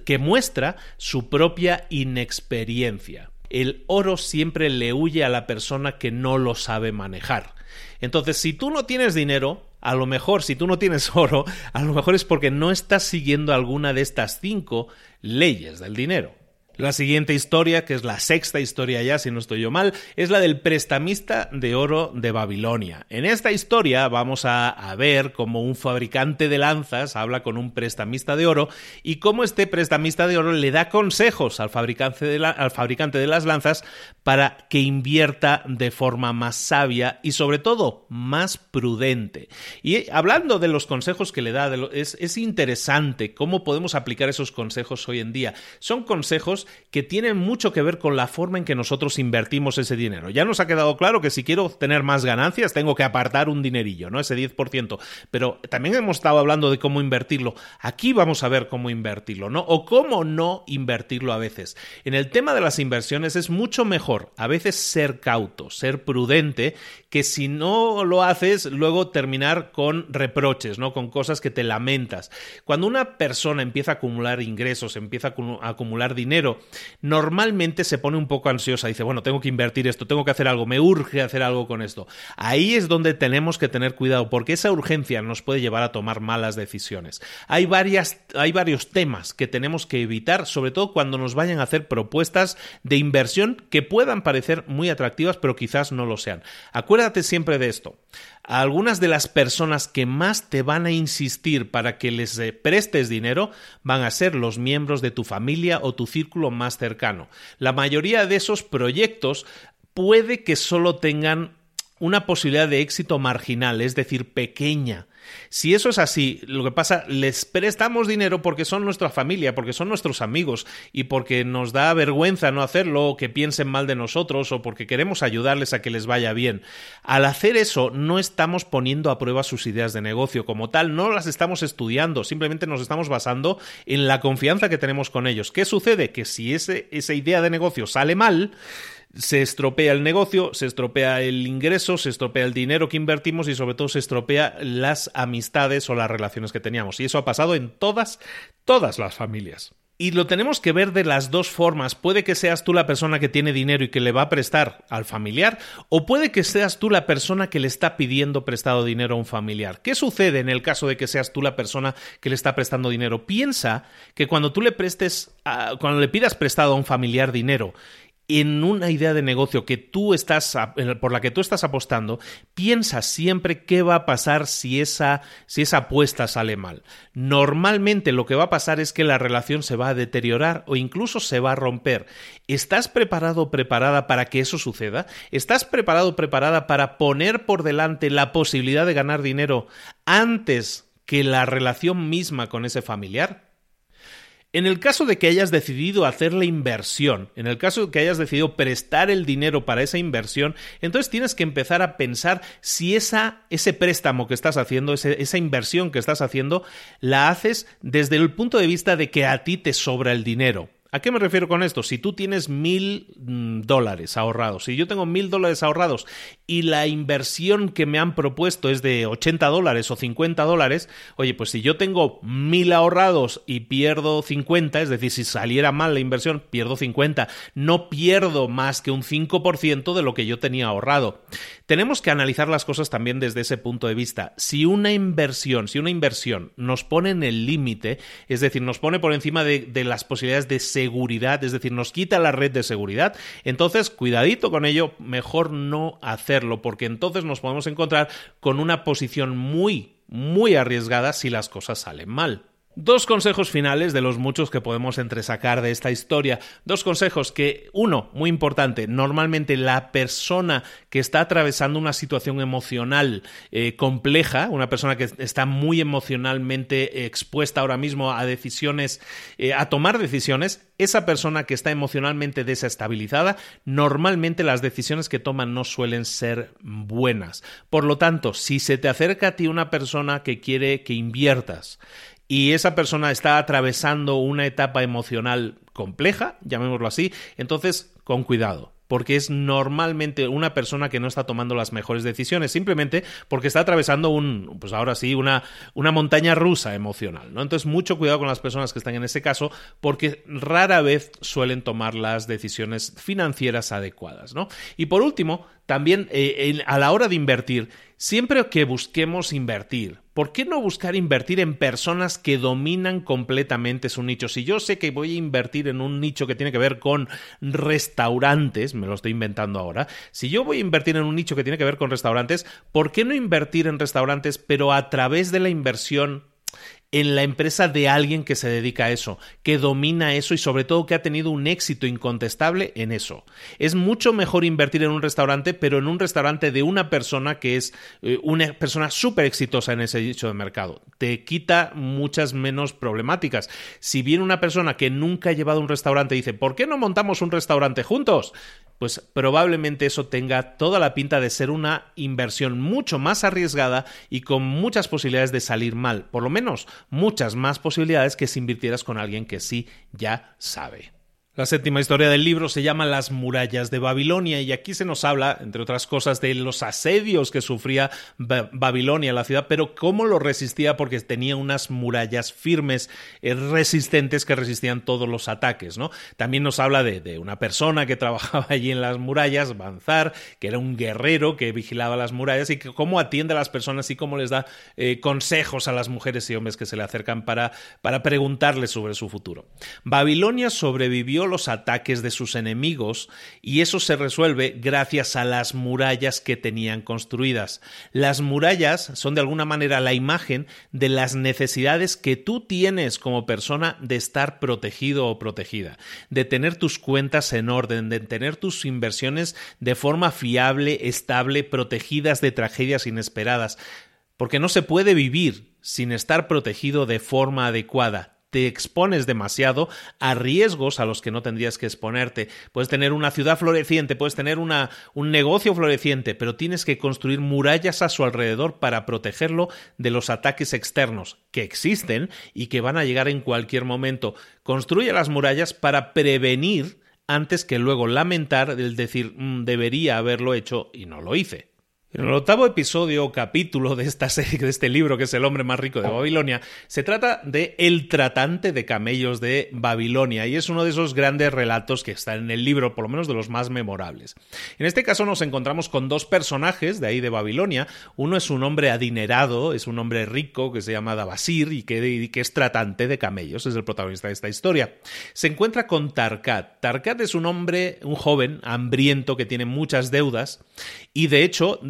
que muestra su propia inexperiencia. El oro siempre le huye a la persona que no lo sabe manejar. Entonces, si tú no tienes dinero, a lo mejor si tú no tienes oro, a lo mejor es porque no estás siguiendo alguna de estas cinco leyes del dinero. La siguiente historia, que es la sexta historia ya, si no estoy yo mal, es la del prestamista de oro de Babilonia. En esta historia vamos a, ver cómo un fabricante de lanzas habla con un prestamista de oro y cómo este prestamista de oro le da consejos al fabricante de, al fabricante de las lanzas para que invierta de forma más sabia y sobre todo más prudente. Y hablando de los consejos que le da, es, es interesante cómo podemos aplicar esos consejos hoy en día. Son consejos que tienen mucho que ver con la forma en que nosotros invertimos ese dinero. Ya nos ha quedado claro que si quiero tener más ganancias, tengo que apartar un dinerillo, ¿no? Ese 10%. Pero también hemos estado hablando de cómo invertirlo. Aquí vamos a ver cómo invertirlo, ¿no? O cómo no invertirlo a veces. En el tema de las inversiones es mucho mejor a veces ser cauto, ser prudente, que si no lo haces, luego terminar con reproches, ¿no? Con cosas que te lamentas. Cuando una persona empieza a acumular ingresos, empieza a acumular dinero, normalmente se pone un poco ansiosa, dice, bueno, tengo que invertir esto, tengo que hacer algo, me urge hacer algo con esto. Ahí es donde tenemos que tener cuidado, porque esa urgencia nos puede llevar a tomar malas decisiones. Hay, varias, hay varios temas que tenemos que evitar, sobre todo cuando nos vayan a hacer propuestas de inversión que puedan parecer muy atractivas, pero quizás no lo sean. Acuérdate acuérdate siempre de esto. Algunas de las personas que más te van a insistir para que les eh, prestes dinero van a ser los miembros de tu familia o tu círculo más cercano. La mayoría de esos proyectos puede que solo tengan una posibilidad de éxito marginal, es decir, pequeña. Si eso es así, lo que pasa, les prestamos dinero porque son nuestra familia, porque son nuestros amigos y porque nos da vergüenza no hacerlo o que piensen mal de nosotros o porque queremos ayudarles a que les vaya bien. Al hacer eso, no estamos poniendo a prueba sus ideas de negocio como tal, no las estamos estudiando, simplemente nos estamos basando en la confianza que tenemos con ellos. ¿Qué sucede? Que si ese, esa idea de negocio sale mal, se estropea el negocio, se estropea el ingreso, se estropea el dinero que invertimos y sobre todo se estropea las amistades o las relaciones que teníamos. Y eso ha pasado en todas, todas las familias. Y lo tenemos que ver de las dos formas. Puede que seas tú la persona que tiene dinero y que le va a prestar al familiar, o puede que seas tú la persona que le está pidiendo prestado dinero a un familiar. ¿Qué sucede en el caso de que seas tú la persona que le está prestando dinero? Piensa que cuando tú le prestes, cuando le pidas prestado a un familiar dinero en una idea de negocio que tú estás por la que tú estás apostando, piensa siempre qué va a pasar si esa si esa apuesta sale mal. Normalmente lo que va a pasar es que la relación se va a deteriorar o incluso se va a romper. ¿Estás preparado o preparada para que eso suceda? ¿Estás preparado o preparada para poner por delante la posibilidad de ganar dinero antes que la relación misma con ese familiar? En el caso de que hayas decidido hacer la inversión, en el caso de que hayas decidido prestar el dinero para esa inversión, entonces tienes que empezar a pensar si esa, ese préstamo que estás haciendo, esa inversión que estás haciendo, la haces desde el punto de vista de que a ti te sobra el dinero. ¿A qué me refiero con esto? Si tú tienes mil mm, dólares ahorrados, si yo tengo mil dólares ahorrados y la inversión que me han propuesto es de 80 dólares o 50 dólares, oye, pues si yo tengo mil ahorrados y pierdo 50, es decir, si saliera mal la inversión, pierdo 50, no pierdo más que un 5% de lo que yo tenía ahorrado. Tenemos que analizar las cosas también desde ese punto de vista. Si una inversión, si una inversión nos pone en el límite, es decir, nos pone por encima de, de las posibilidades de seguridad, es decir, nos quita la red de seguridad, entonces cuidadito con ello, mejor no hacerlo, porque entonces nos podemos encontrar con una posición muy, muy arriesgada si las cosas salen mal. Dos consejos finales de los muchos que podemos entresacar de esta historia. Dos consejos que, uno, muy importante, normalmente la persona que está atravesando una situación emocional eh, compleja, una persona que está muy emocionalmente expuesta ahora mismo a decisiones, eh, a tomar decisiones, esa persona que está emocionalmente desestabilizada, normalmente las decisiones que toman no suelen ser buenas. Por lo tanto, si se te acerca a ti una persona que quiere que inviertas, y esa persona está atravesando una etapa emocional compleja, llamémoslo así, entonces con cuidado porque es normalmente una persona que no está tomando las mejores decisiones, simplemente porque está atravesando un, pues ahora sí, una, una montaña rusa emocional, ¿no? Entonces, mucho cuidado con las personas que están en ese caso, porque rara vez suelen tomar las decisiones financieras adecuadas, ¿no? Y por último, también eh, a la hora de invertir, siempre que busquemos invertir, ¿por qué no buscar invertir en personas que dominan completamente su nicho? Si yo sé que voy a invertir en un nicho que tiene que ver con restaurantes, me lo estoy inventando ahora, si yo voy a invertir en un nicho que tiene que ver con restaurantes, ¿por qué no invertir en restaurantes pero a través de la inversión en la empresa de alguien que se dedica a eso, que domina eso y sobre todo que ha tenido un éxito incontestable en eso. Es mucho mejor invertir en un restaurante, pero en un restaurante de una persona que es eh, una persona súper exitosa en ese dicho de mercado. Te quita muchas menos problemáticas. Si viene una persona que nunca ha llevado un restaurante y dice, ¿por qué no montamos un restaurante juntos? pues probablemente eso tenga toda la pinta de ser una inversión mucho más arriesgada y con muchas posibilidades de salir mal, por lo menos muchas más posibilidades que si invirtieras con alguien que sí ya sabe. La séptima historia del libro se llama Las murallas de Babilonia y aquí se nos habla, entre otras cosas, de los asedios que sufría Babilonia, la ciudad, pero cómo lo resistía porque tenía unas murallas firmes, eh, resistentes que resistían todos los ataques. ¿no? También nos habla de, una persona que trabajaba allí en las murallas, Banzar, que era un guerrero que vigilaba las murallas y que cómo atiende a las personas y cómo les da eh, consejos a las mujeres y hombres que se le acercan para, para preguntarles sobre su futuro. Babilonia sobrevivió los ataques de sus enemigos y eso se resuelve gracias a las murallas que tenían construidas. Las murallas son de alguna manera la imagen de las necesidades que tú tienes como persona de estar protegido o protegida, de tener tus cuentas en orden, de tener tus inversiones de forma fiable, estable, protegidas de tragedias inesperadas, porque no se puede vivir sin estar protegido de forma adecuada te expones demasiado a riesgos a los que no tendrías que exponerte. Puedes tener una ciudad floreciente, puedes tener una, un negocio floreciente, pero tienes que construir murallas a su alrededor para protegerlo de los ataques externos que existen y que van a llegar en cualquier momento. Construye las murallas para prevenir antes que luego lamentar el decir mm, debería haberlo hecho y no lo hice. En el octavo episodio o capítulo de esta serie, de este libro, que es El hombre más rico de Babilonia, se trata de El tratante de camellos de Babilonia, y es uno de esos grandes relatos que están en el libro, por lo menos de los más memorables. En este caso nos encontramos con dos personajes de ahí de Babilonia. Uno es un hombre adinerado, es un hombre rico que se llama Dabasir y que, que es tratante de camellos, es el protagonista de esta historia. Se encuentra con Tarkat. Tarkat es un hombre, un joven, hambriento, que tiene muchas deudas, y de hecho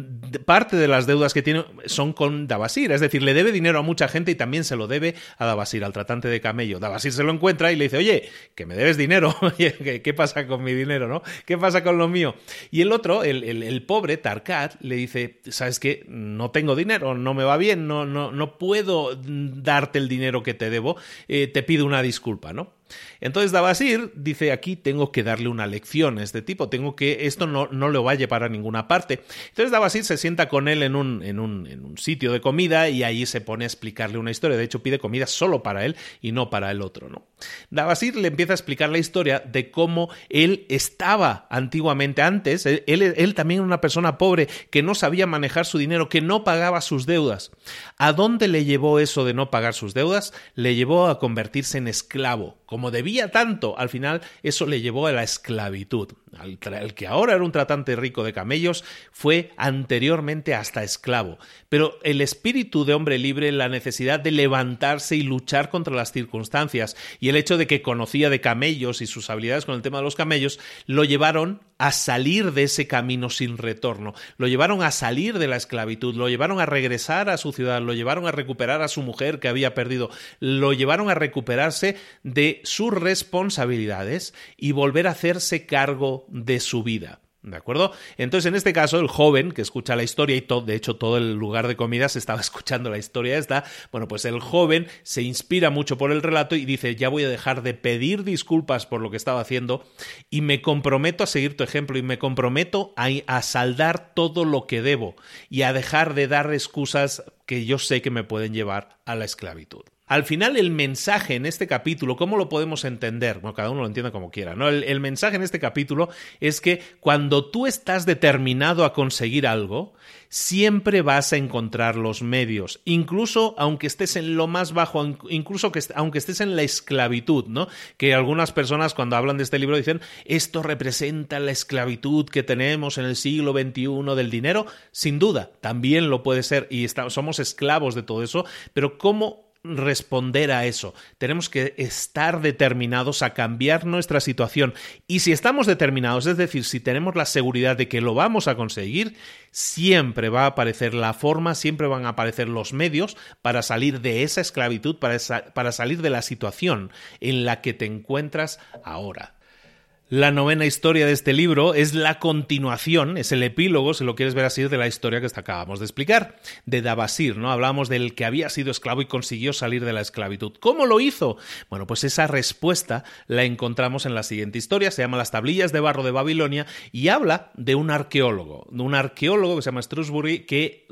parte de las deudas que tiene son con Dabasir, es decir, le debe dinero a mucha gente y también se lo debe a Dabasir, al tratante de camello. Dabasir se lo encuentra y le dice, oye, que me debes dinero, ¿qué, pasa con mi dinero, no? ¿Qué pasa con lo mío? Y el otro, el, pobre Tarkat, le dice, ¿sabes qué? No tengo dinero, no me va bien, no, no, no puedo darte el dinero que te debo, eh, te pido una disculpa, ¿no? Entonces Dabasir dice aquí tengo que darle una lección a este tipo, tengo que esto no, no lo va a llevar a ninguna parte. Entonces Dabasir se sienta con él en un, en, un, en un sitio de comida y ahí se pone a explicarle una historia. De hecho pide comida solo para él y no para el otro. ¿no? Dabasir le empieza a explicar la historia de cómo él estaba antiguamente antes, él, él también era una persona pobre que no sabía manejar su dinero, que no pagaba sus deudas. ¿A dónde le llevó eso de no pagar sus deudas? Le llevó a convertirse en esclavo como debía tanto, al final eso le llevó a la esclavitud. El que ahora era un tratante rico de camellos fue anteriormente hasta esclavo. Pero el espíritu de hombre libre, la necesidad de levantarse y luchar contra las circunstancias y el hecho de que conocía de camellos y sus habilidades con el tema de los camellos, lo llevaron a salir de ese camino sin retorno, lo llevaron a salir de la esclavitud, lo llevaron a regresar a su ciudad, lo llevaron a recuperar a su mujer que había perdido, lo llevaron a recuperarse de sus responsabilidades y volver a hacerse cargo de su vida. ¿De acuerdo? Entonces, en este caso, el joven que escucha la historia, y todo, de hecho todo el lugar de comida se estaba escuchando la historia esta, bueno, pues el joven se inspira mucho por el relato y dice, ya voy a dejar de pedir disculpas por lo que estaba haciendo y me comprometo a seguir tu ejemplo y me comprometo a, a saldar todo lo que debo y a dejar de dar excusas que yo sé que me pueden llevar a la esclavitud. Al final, el mensaje en este capítulo, ¿cómo lo podemos entender? Bueno, cada uno lo entiende como quiera, ¿no? El, el, mensaje en este capítulo es que cuando tú estás determinado a conseguir algo, siempre vas a encontrar los medios, incluso aunque estés en lo más bajo, incluso que, aunque estés en la esclavitud, ¿no? Que algunas personas cuando hablan de este libro dicen, esto representa la esclavitud que tenemos en el siglo XXI del dinero. Sin duda, también lo puede ser y somos esclavos de todo eso, pero ¿cómo responder a eso. Tenemos que estar determinados a cambiar nuestra situación. Y si estamos determinados, es decir, si tenemos la seguridad de que lo vamos a conseguir, siempre va a aparecer la forma, siempre van a aparecer los medios para salir de esa esclavitud, para, para salir de la situación en la que te encuentras ahora. La novena historia de este libro es la continuación, es el epílogo, si lo quieres ver así, de la historia que acabamos de explicar, de Dabasir, ¿no? Hablamos del que había sido esclavo y consiguió salir de la esclavitud. ¿Cómo lo hizo? Bueno, pues esa respuesta la encontramos en la siguiente historia, se llama Las tablillas de barro de Babilonia y habla de un arqueólogo, de un arqueólogo que se llama Strusbury que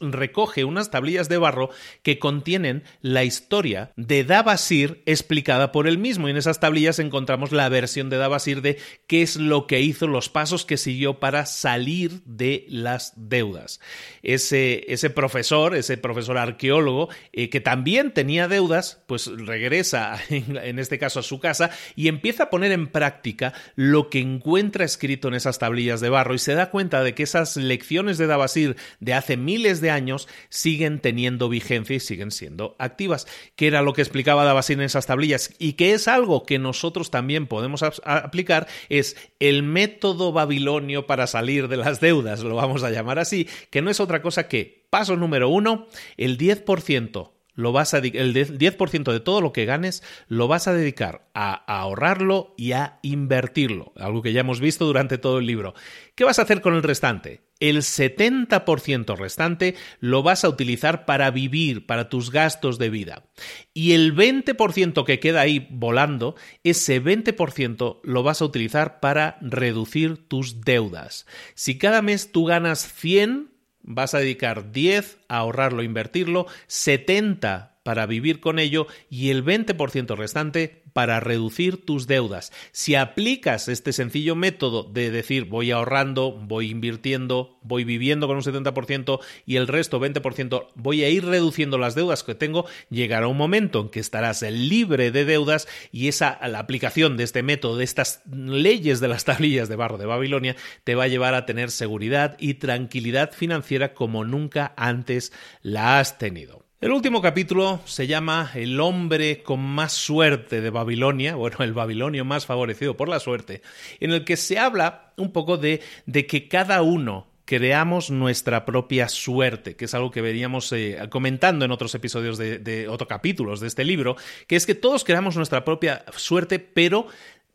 recoge unas tablillas de barro que contienen la historia de Dabasir explicada por él mismo y en esas tablillas encontramos la versión de Dabasir de qué es lo que hizo, los pasos que siguió para salir de las deudas. Ese, ese profesor, ese profesor arqueólogo, eh, que también tenía deudas, pues regresa, en, este caso, a su casa y empieza a poner en práctica lo que encuentra escrito en esas tablillas de barro y se da cuenta de que esas lecciones de Dabasir de hace miles de años siguen teniendo vigencia y siguen siendo activas, que era lo que explicaba Dabasir en esas tablillas y que es algo que nosotros también podemos aplicar es el método babilonio para salir de las deudas, lo vamos a llamar así, que no es otra cosa que, paso número uno, el 10% lo vas a el 10% de todo lo que ganes lo vas a dedicar a ahorrarlo y a invertirlo, algo que ya hemos visto durante todo el libro. ¿Qué vas a hacer con el restante? El 70% restante lo vas a utilizar para vivir, para tus gastos de vida. Y el 20% que queda ahí volando, ese 20% lo vas a utilizar para reducir tus deudas. Si cada mes tú ganas 100, vas a dedicar 10 a ahorrarlo, invertirlo, 70 para vivir con ello y el 20% restante para reducir tus deudas. Si aplicas este sencillo método de decir voy ahorrando, voy invirtiendo, voy viviendo con un 70% y el resto 20% voy a ir reduciendo las deudas que tengo, llegará un momento en que estarás libre de deudas y esa la aplicación de este método, de estas leyes de las tablillas de barro de Babilonia te va a llevar a tener seguridad y tranquilidad financiera como nunca antes la has tenido. El último capítulo se llama El hombre con más suerte de Babilonia, bueno, el babilonio más favorecido por la suerte, en el que se habla un poco de, de que cada uno creamos nuestra propia suerte, que es algo que veníamos eh, comentando en otros episodios de, de otros capítulos de este libro, que es que todos creamos nuestra propia suerte, pero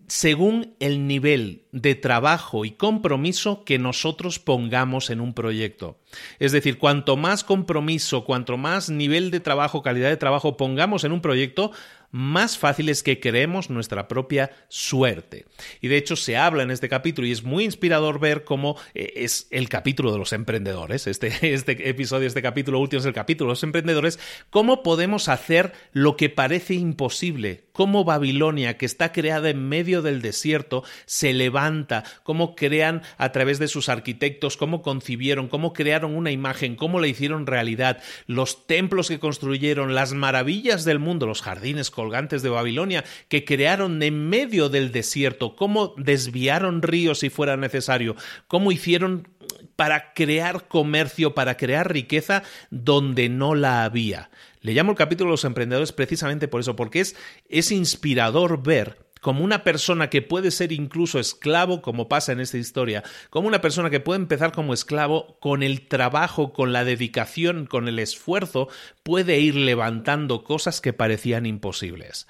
según el nivel de trabajo y compromiso que nosotros pongamos en un proyecto. Es decir, cuanto más compromiso, cuanto más nivel de trabajo, calidad de trabajo pongamos en un proyecto, más fácil es que creemos nuestra propia suerte. Y de hecho se habla en este capítulo y es muy inspirador ver cómo eh, es el capítulo de los emprendedores, este, este episodio, este capítulo último es el capítulo de los emprendedores, cómo podemos hacer lo que parece imposible, cómo Babilonia, que está creada en medio del desierto, se levanta, cómo crean a través de sus arquitectos, cómo concibieron, cómo crearon una imagen, cómo la hicieron realidad, los templos que construyeron, las maravillas del mundo, los jardines colgantes de Babilonia, que crearon en medio del desierto, cómo desviaron ríos si fuera necesario, cómo hicieron para crear comercio, para crear riqueza donde no la había. Le llamo el capítulo los emprendedores precisamente por eso, porque es, es inspirador ver como una persona que puede ser incluso esclavo, como pasa en esta historia, como una persona que puede empezar como esclavo, con el trabajo, con la dedicación, con el esfuerzo, puede ir levantando cosas que parecían imposibles.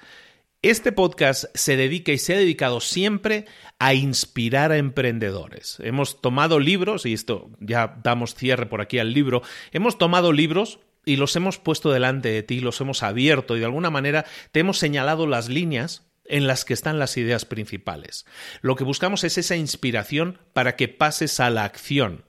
Este podcast se dedica y se ha dedicado siempre a inspirar a emprendedores. Hemos tomado libros, y esto ya damos cierre por aquí al libro, hemos tomado libros y los hemos puesto delante de ti, los hemos abierto y de alguna manera te hemos señalado las líneas en las que están las ideas principales. Lo que buscamos es esa inspiración para que pases a la acción.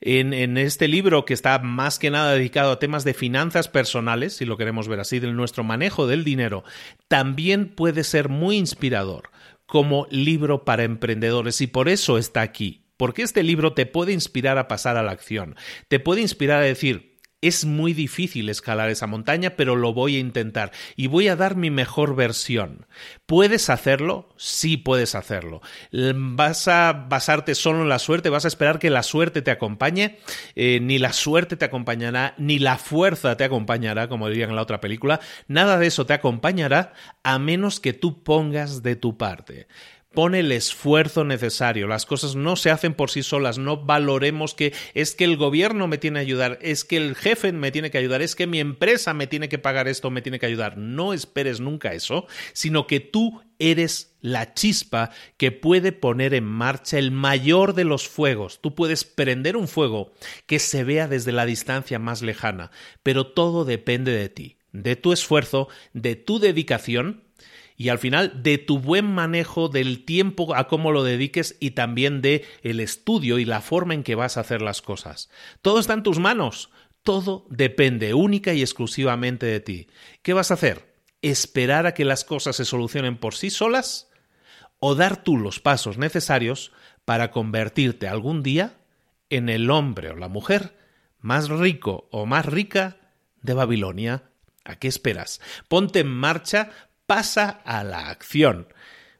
En, este libro, que está más que nada dedicado a temas de finanzas personales, si lo queremos ver así, de nuestro manejo del dinero, también puede ser muy inspirador como libro para emprendedores y por eso está aquí. Porque este libro te puede inspirar a pasar a la acción, te puede inspirar a decir, Es muy difícil escalar esa montaña, pero lo voy a intentar y voy a dar mi mejor versión. ¿Puedes hacerlo? Sí puedes hacerlo. ¿Vas a basarte solo en la suerte? ¿Vas a esperar que la suerte te acompañe? Eh, ni la suerte te acompañará, ni la fuerza te acompañará, como dirían en la otra película. Nada de eso te acompañará a menos que tú pongas de tu parte. Pone el esfuerzo necesario. Las cosas no se hacen por sí solas. No valoremos que es que el gobierno me tiene que ayudar, es que el jefe me tiene que ayudar, es que mi empresa me tiene que pagar esto, me tiene que ayudar. No esperes nunca eso, sino que tú eres la chispa que puede poner en marcha el mayor de los fuegos. Tú puedes prender un fuego que se vea desde la distancia más lejana, pero todo depende de ti, de tu esfuerzo, de tu dedicación y al final de tu buen manejo del tiempo a cómo lo dediques y también de el estudio y la forma en que vas a hacer las cosas. Todo está en tus manos. Todo depende única y exclusivamente de ti. ¿Qué vas a hacer? ¿Esperar a que las cosas se solucionen por sí solas? ¿O dar tú los pasos necesarios para convertirte algún día en el hombre o la mujer más rico o más rica de Babilonia? ¿A qué esperas? Ponte en marcha pasa a la acción.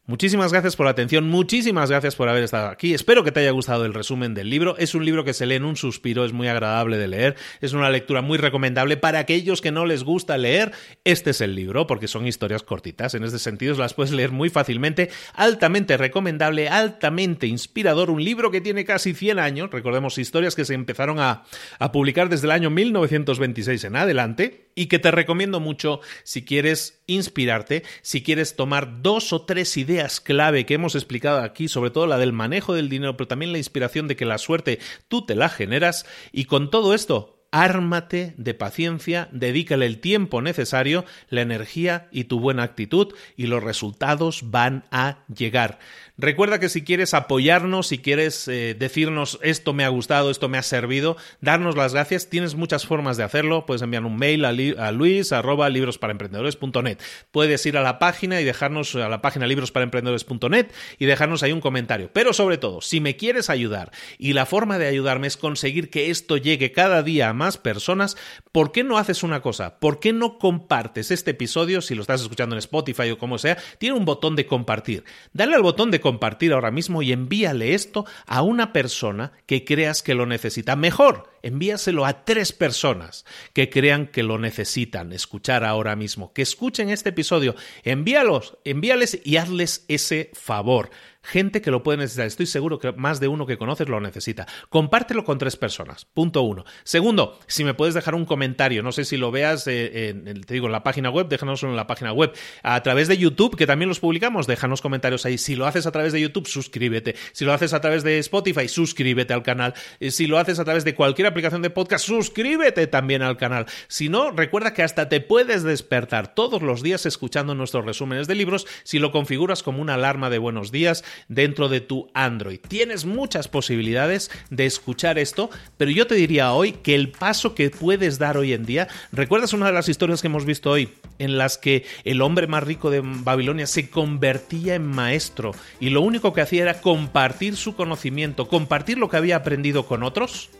Muchísimas gracias por la atención, muchísimas gracias por haber estado aquí. Espero que te haya gustado el resumen del libro. Es un libro que se lee en un suspiro, es muy agradable de leer, es una lectura muy recomendable para aquellos que no les gusta leer. Este es el libro porque son historias cortitas, en este sentido las puedes leer muy fácilmente, altamente recomendable, altamente inspirador, un libro que tiene casi 100 años, recordemos historias que se empezaron a, a publicar desde el año 1926 en adelante y que te recomiendo mucho si quieres inspirarte, si quieres tomar dos o tres ideas clave que hemos explicado aquí, sobre todo la del manejo del dinero, pero también la inspiración de que la suerte tú te la generas y con todo esto ármate de paciencia, dedícale el tiempo necesario, la energía y tu buena actitud y los resultados van a llegar. Recuerda que si quieres apoyarnos, si quieres eh, decirnos esto me ha gustado, esto me ha servido, darnos las gracias, tienes muchas formas de hacerlo. Puedes enviar un mail a, luis arroba librosparaemprendedores.net. Puedes ir a la página y dejarnos a la página librosparaemprendedores.net y dejarnos ahí un comentario. Pero sobre todo, si me quieres ayudar y la forma de ayudarme es conseguir que esto llegue cada día a más personas, ¿por qué no haces una cosa? ¿Por qué no compartes este episodio si lo estás escuchando en Spotify o como sea? Tiene un botón de compartir. Dale al botón de compartir ahora mismo y envíale esto a una persona que creas que lo necesita. Mejor, envíaselo a tres personas que crean que lo necesitan escuchar ahora mismo, que escuchen este episodio. Envíalos, envíales y hazles ese favor gente que lo puede necesitar. Estoy seguro que más de uno que conoces lo necesita. Compártelo con tres personas. Punto uno. Segundo, si me puedes dejar un comentario, no sé si lo veas, eh, en, te digo, en la página web, déjanos en la página web. A través de YouTube, que también los publicamos, déjanos comentarios ahí. Si lo haces a través de YouTube, suscríbete. Si lo haces a través de Spotify, suscríbete al canal. Eh, si lo haces a través de cualquier aplicación de podcast, suscríbete también al canal. Si no, recuerda que hasta te puedes despertar todos los días escuchando nuestros resúmenes de libros si lo configuras como una alarma de buenos días dentro de tu Android. Tienes muchas posibilidades de escuchar esto, pero yo te diría hoy que el paso que puedes dar hoy en día, ¿recuerdas una de las historias que hemos visto hoy en las que el hombre más rico de Babilonia se convertía en maestro y lo único que hacía era compartir su conocimiento, compartir lo que había aprendido con otros?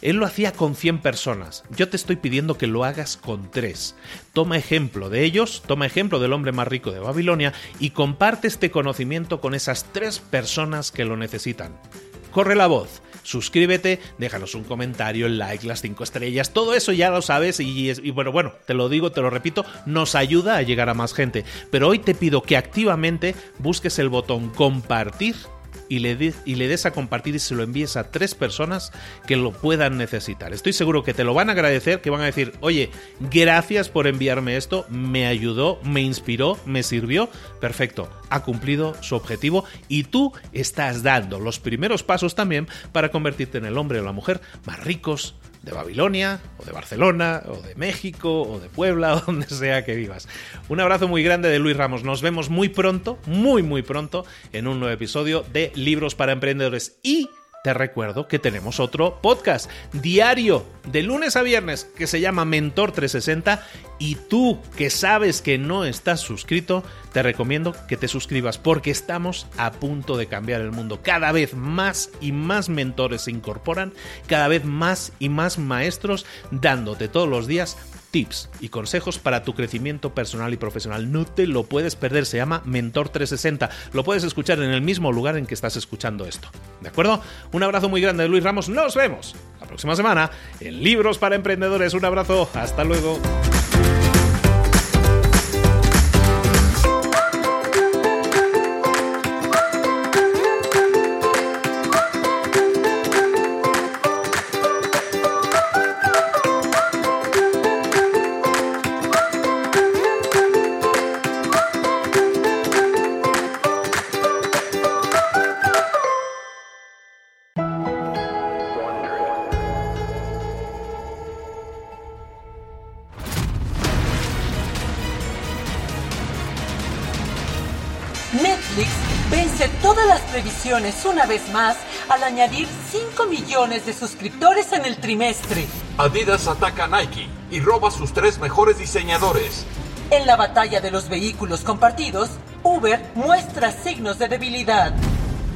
Él lo hacía con 100 personas. Yo te estoy pidiendo que lo hagas con 3. Toma ejemplo de ellos, toma ejemplo del hombre más rico de Babilonia y comparte este conocimiento con esas 3 personas que lo necesitan. Corre la voz suscríbete, déjanos un comentario, el like, las 5 estrellas, todo eso ya lo sabes y, y, bueno, bueno, te lo digo, te lo repito, nos ayuda a llegar a más gente. Pero hoy te pido que activamente busques el botón compartir y le, y le des a compartir y se lo envíes a tres personas que lo puedan necesitar. Estoy seguro que te lo van a agradecer, que van a decir, oye, gracias por enviarme esto, me ayudó, me inspiró, me sirvió, perfecto, ha cumplido su objetivo y tú estás dando los primeros pasos también para convertirte en el hombre o la mujer más ricos, de Babilonia, o de Barcelona, o de México, o de Puebla, o donde sea que vivas. Un abrazo muy grande de Luis Ramos. Nos vemos muy pronto, muy, muy pronto, en un nuevo episodio de Libros para Emprendedores. Y te recuerdo que tenemos otro podcast diario de lunes a viernes que se llama Mentor 360 y tú que sabes que no estás suscrito, te recomiendo que te suscribas porque estamos a punto de cambiar el mundo. Cada vez más y más mentores se incorporan, cada vez más y más maestros dándote todos los días tips y consejos para tu crecimiento personal y profesional. No te lo puedes perder, se llama Mentor 360. Lo puedes escuchar en el mismo lugar en que estás escuchando esto. ¿De acuerdo? Un abrazo muy grande de Luis Ramos. Nos vemos la próxima semana en Libros para Emprendedores. Un abrazo. Hasta luego. Una vez más al añadir 5 millones de suscriptores en el trimestre. Adidas ataca a Nike y roba sus tres mejores diseñadores. En la batalla de los vehículos compartidos, Uber muestra signos de debilidad.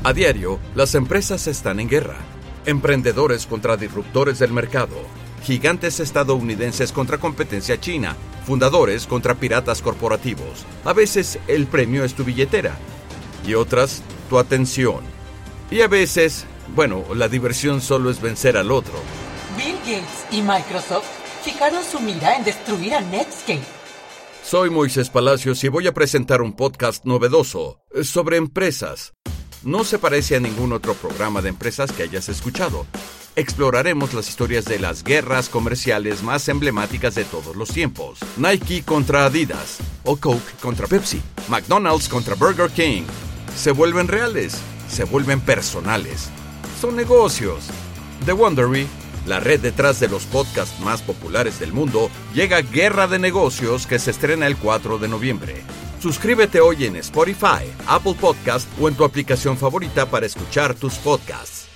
A diario, las empresas están en guerra. Emprendedores contra disruptores del mercado. Gigantes estadounidenses contra competencia china. Fundadores contra piratas corporativos. A veces el premio es tu billetera. Y otras, tu atención. Y a veces, bueno, la diversión solo es vencer al otro. Bill Gates y Microsoft fijaron su mira en destruir a Netscape. Soy Moisés Palacios y voy a presentar un podcast novedoso sobre empresas. No se parece a ningún otro programa de empresas que hayas escuchado. Exploraremos las historias de las guerras comerciales más emblemáticas de todos los tiempos. Nike contra Adidas, o Coke contra Pepsi, McDonald's contra Burger King. Se vuelven reales, se vuelven personales. Son negocios. The Wondery, la red detrás de los podcasts más populares del mundo, llega Guerra de Negocios que se estrena el 4 de noviembre. Suscríbete hoy en Spotify, Apple Podcast o en tu aplicación favorita para escuchar tus podcasts.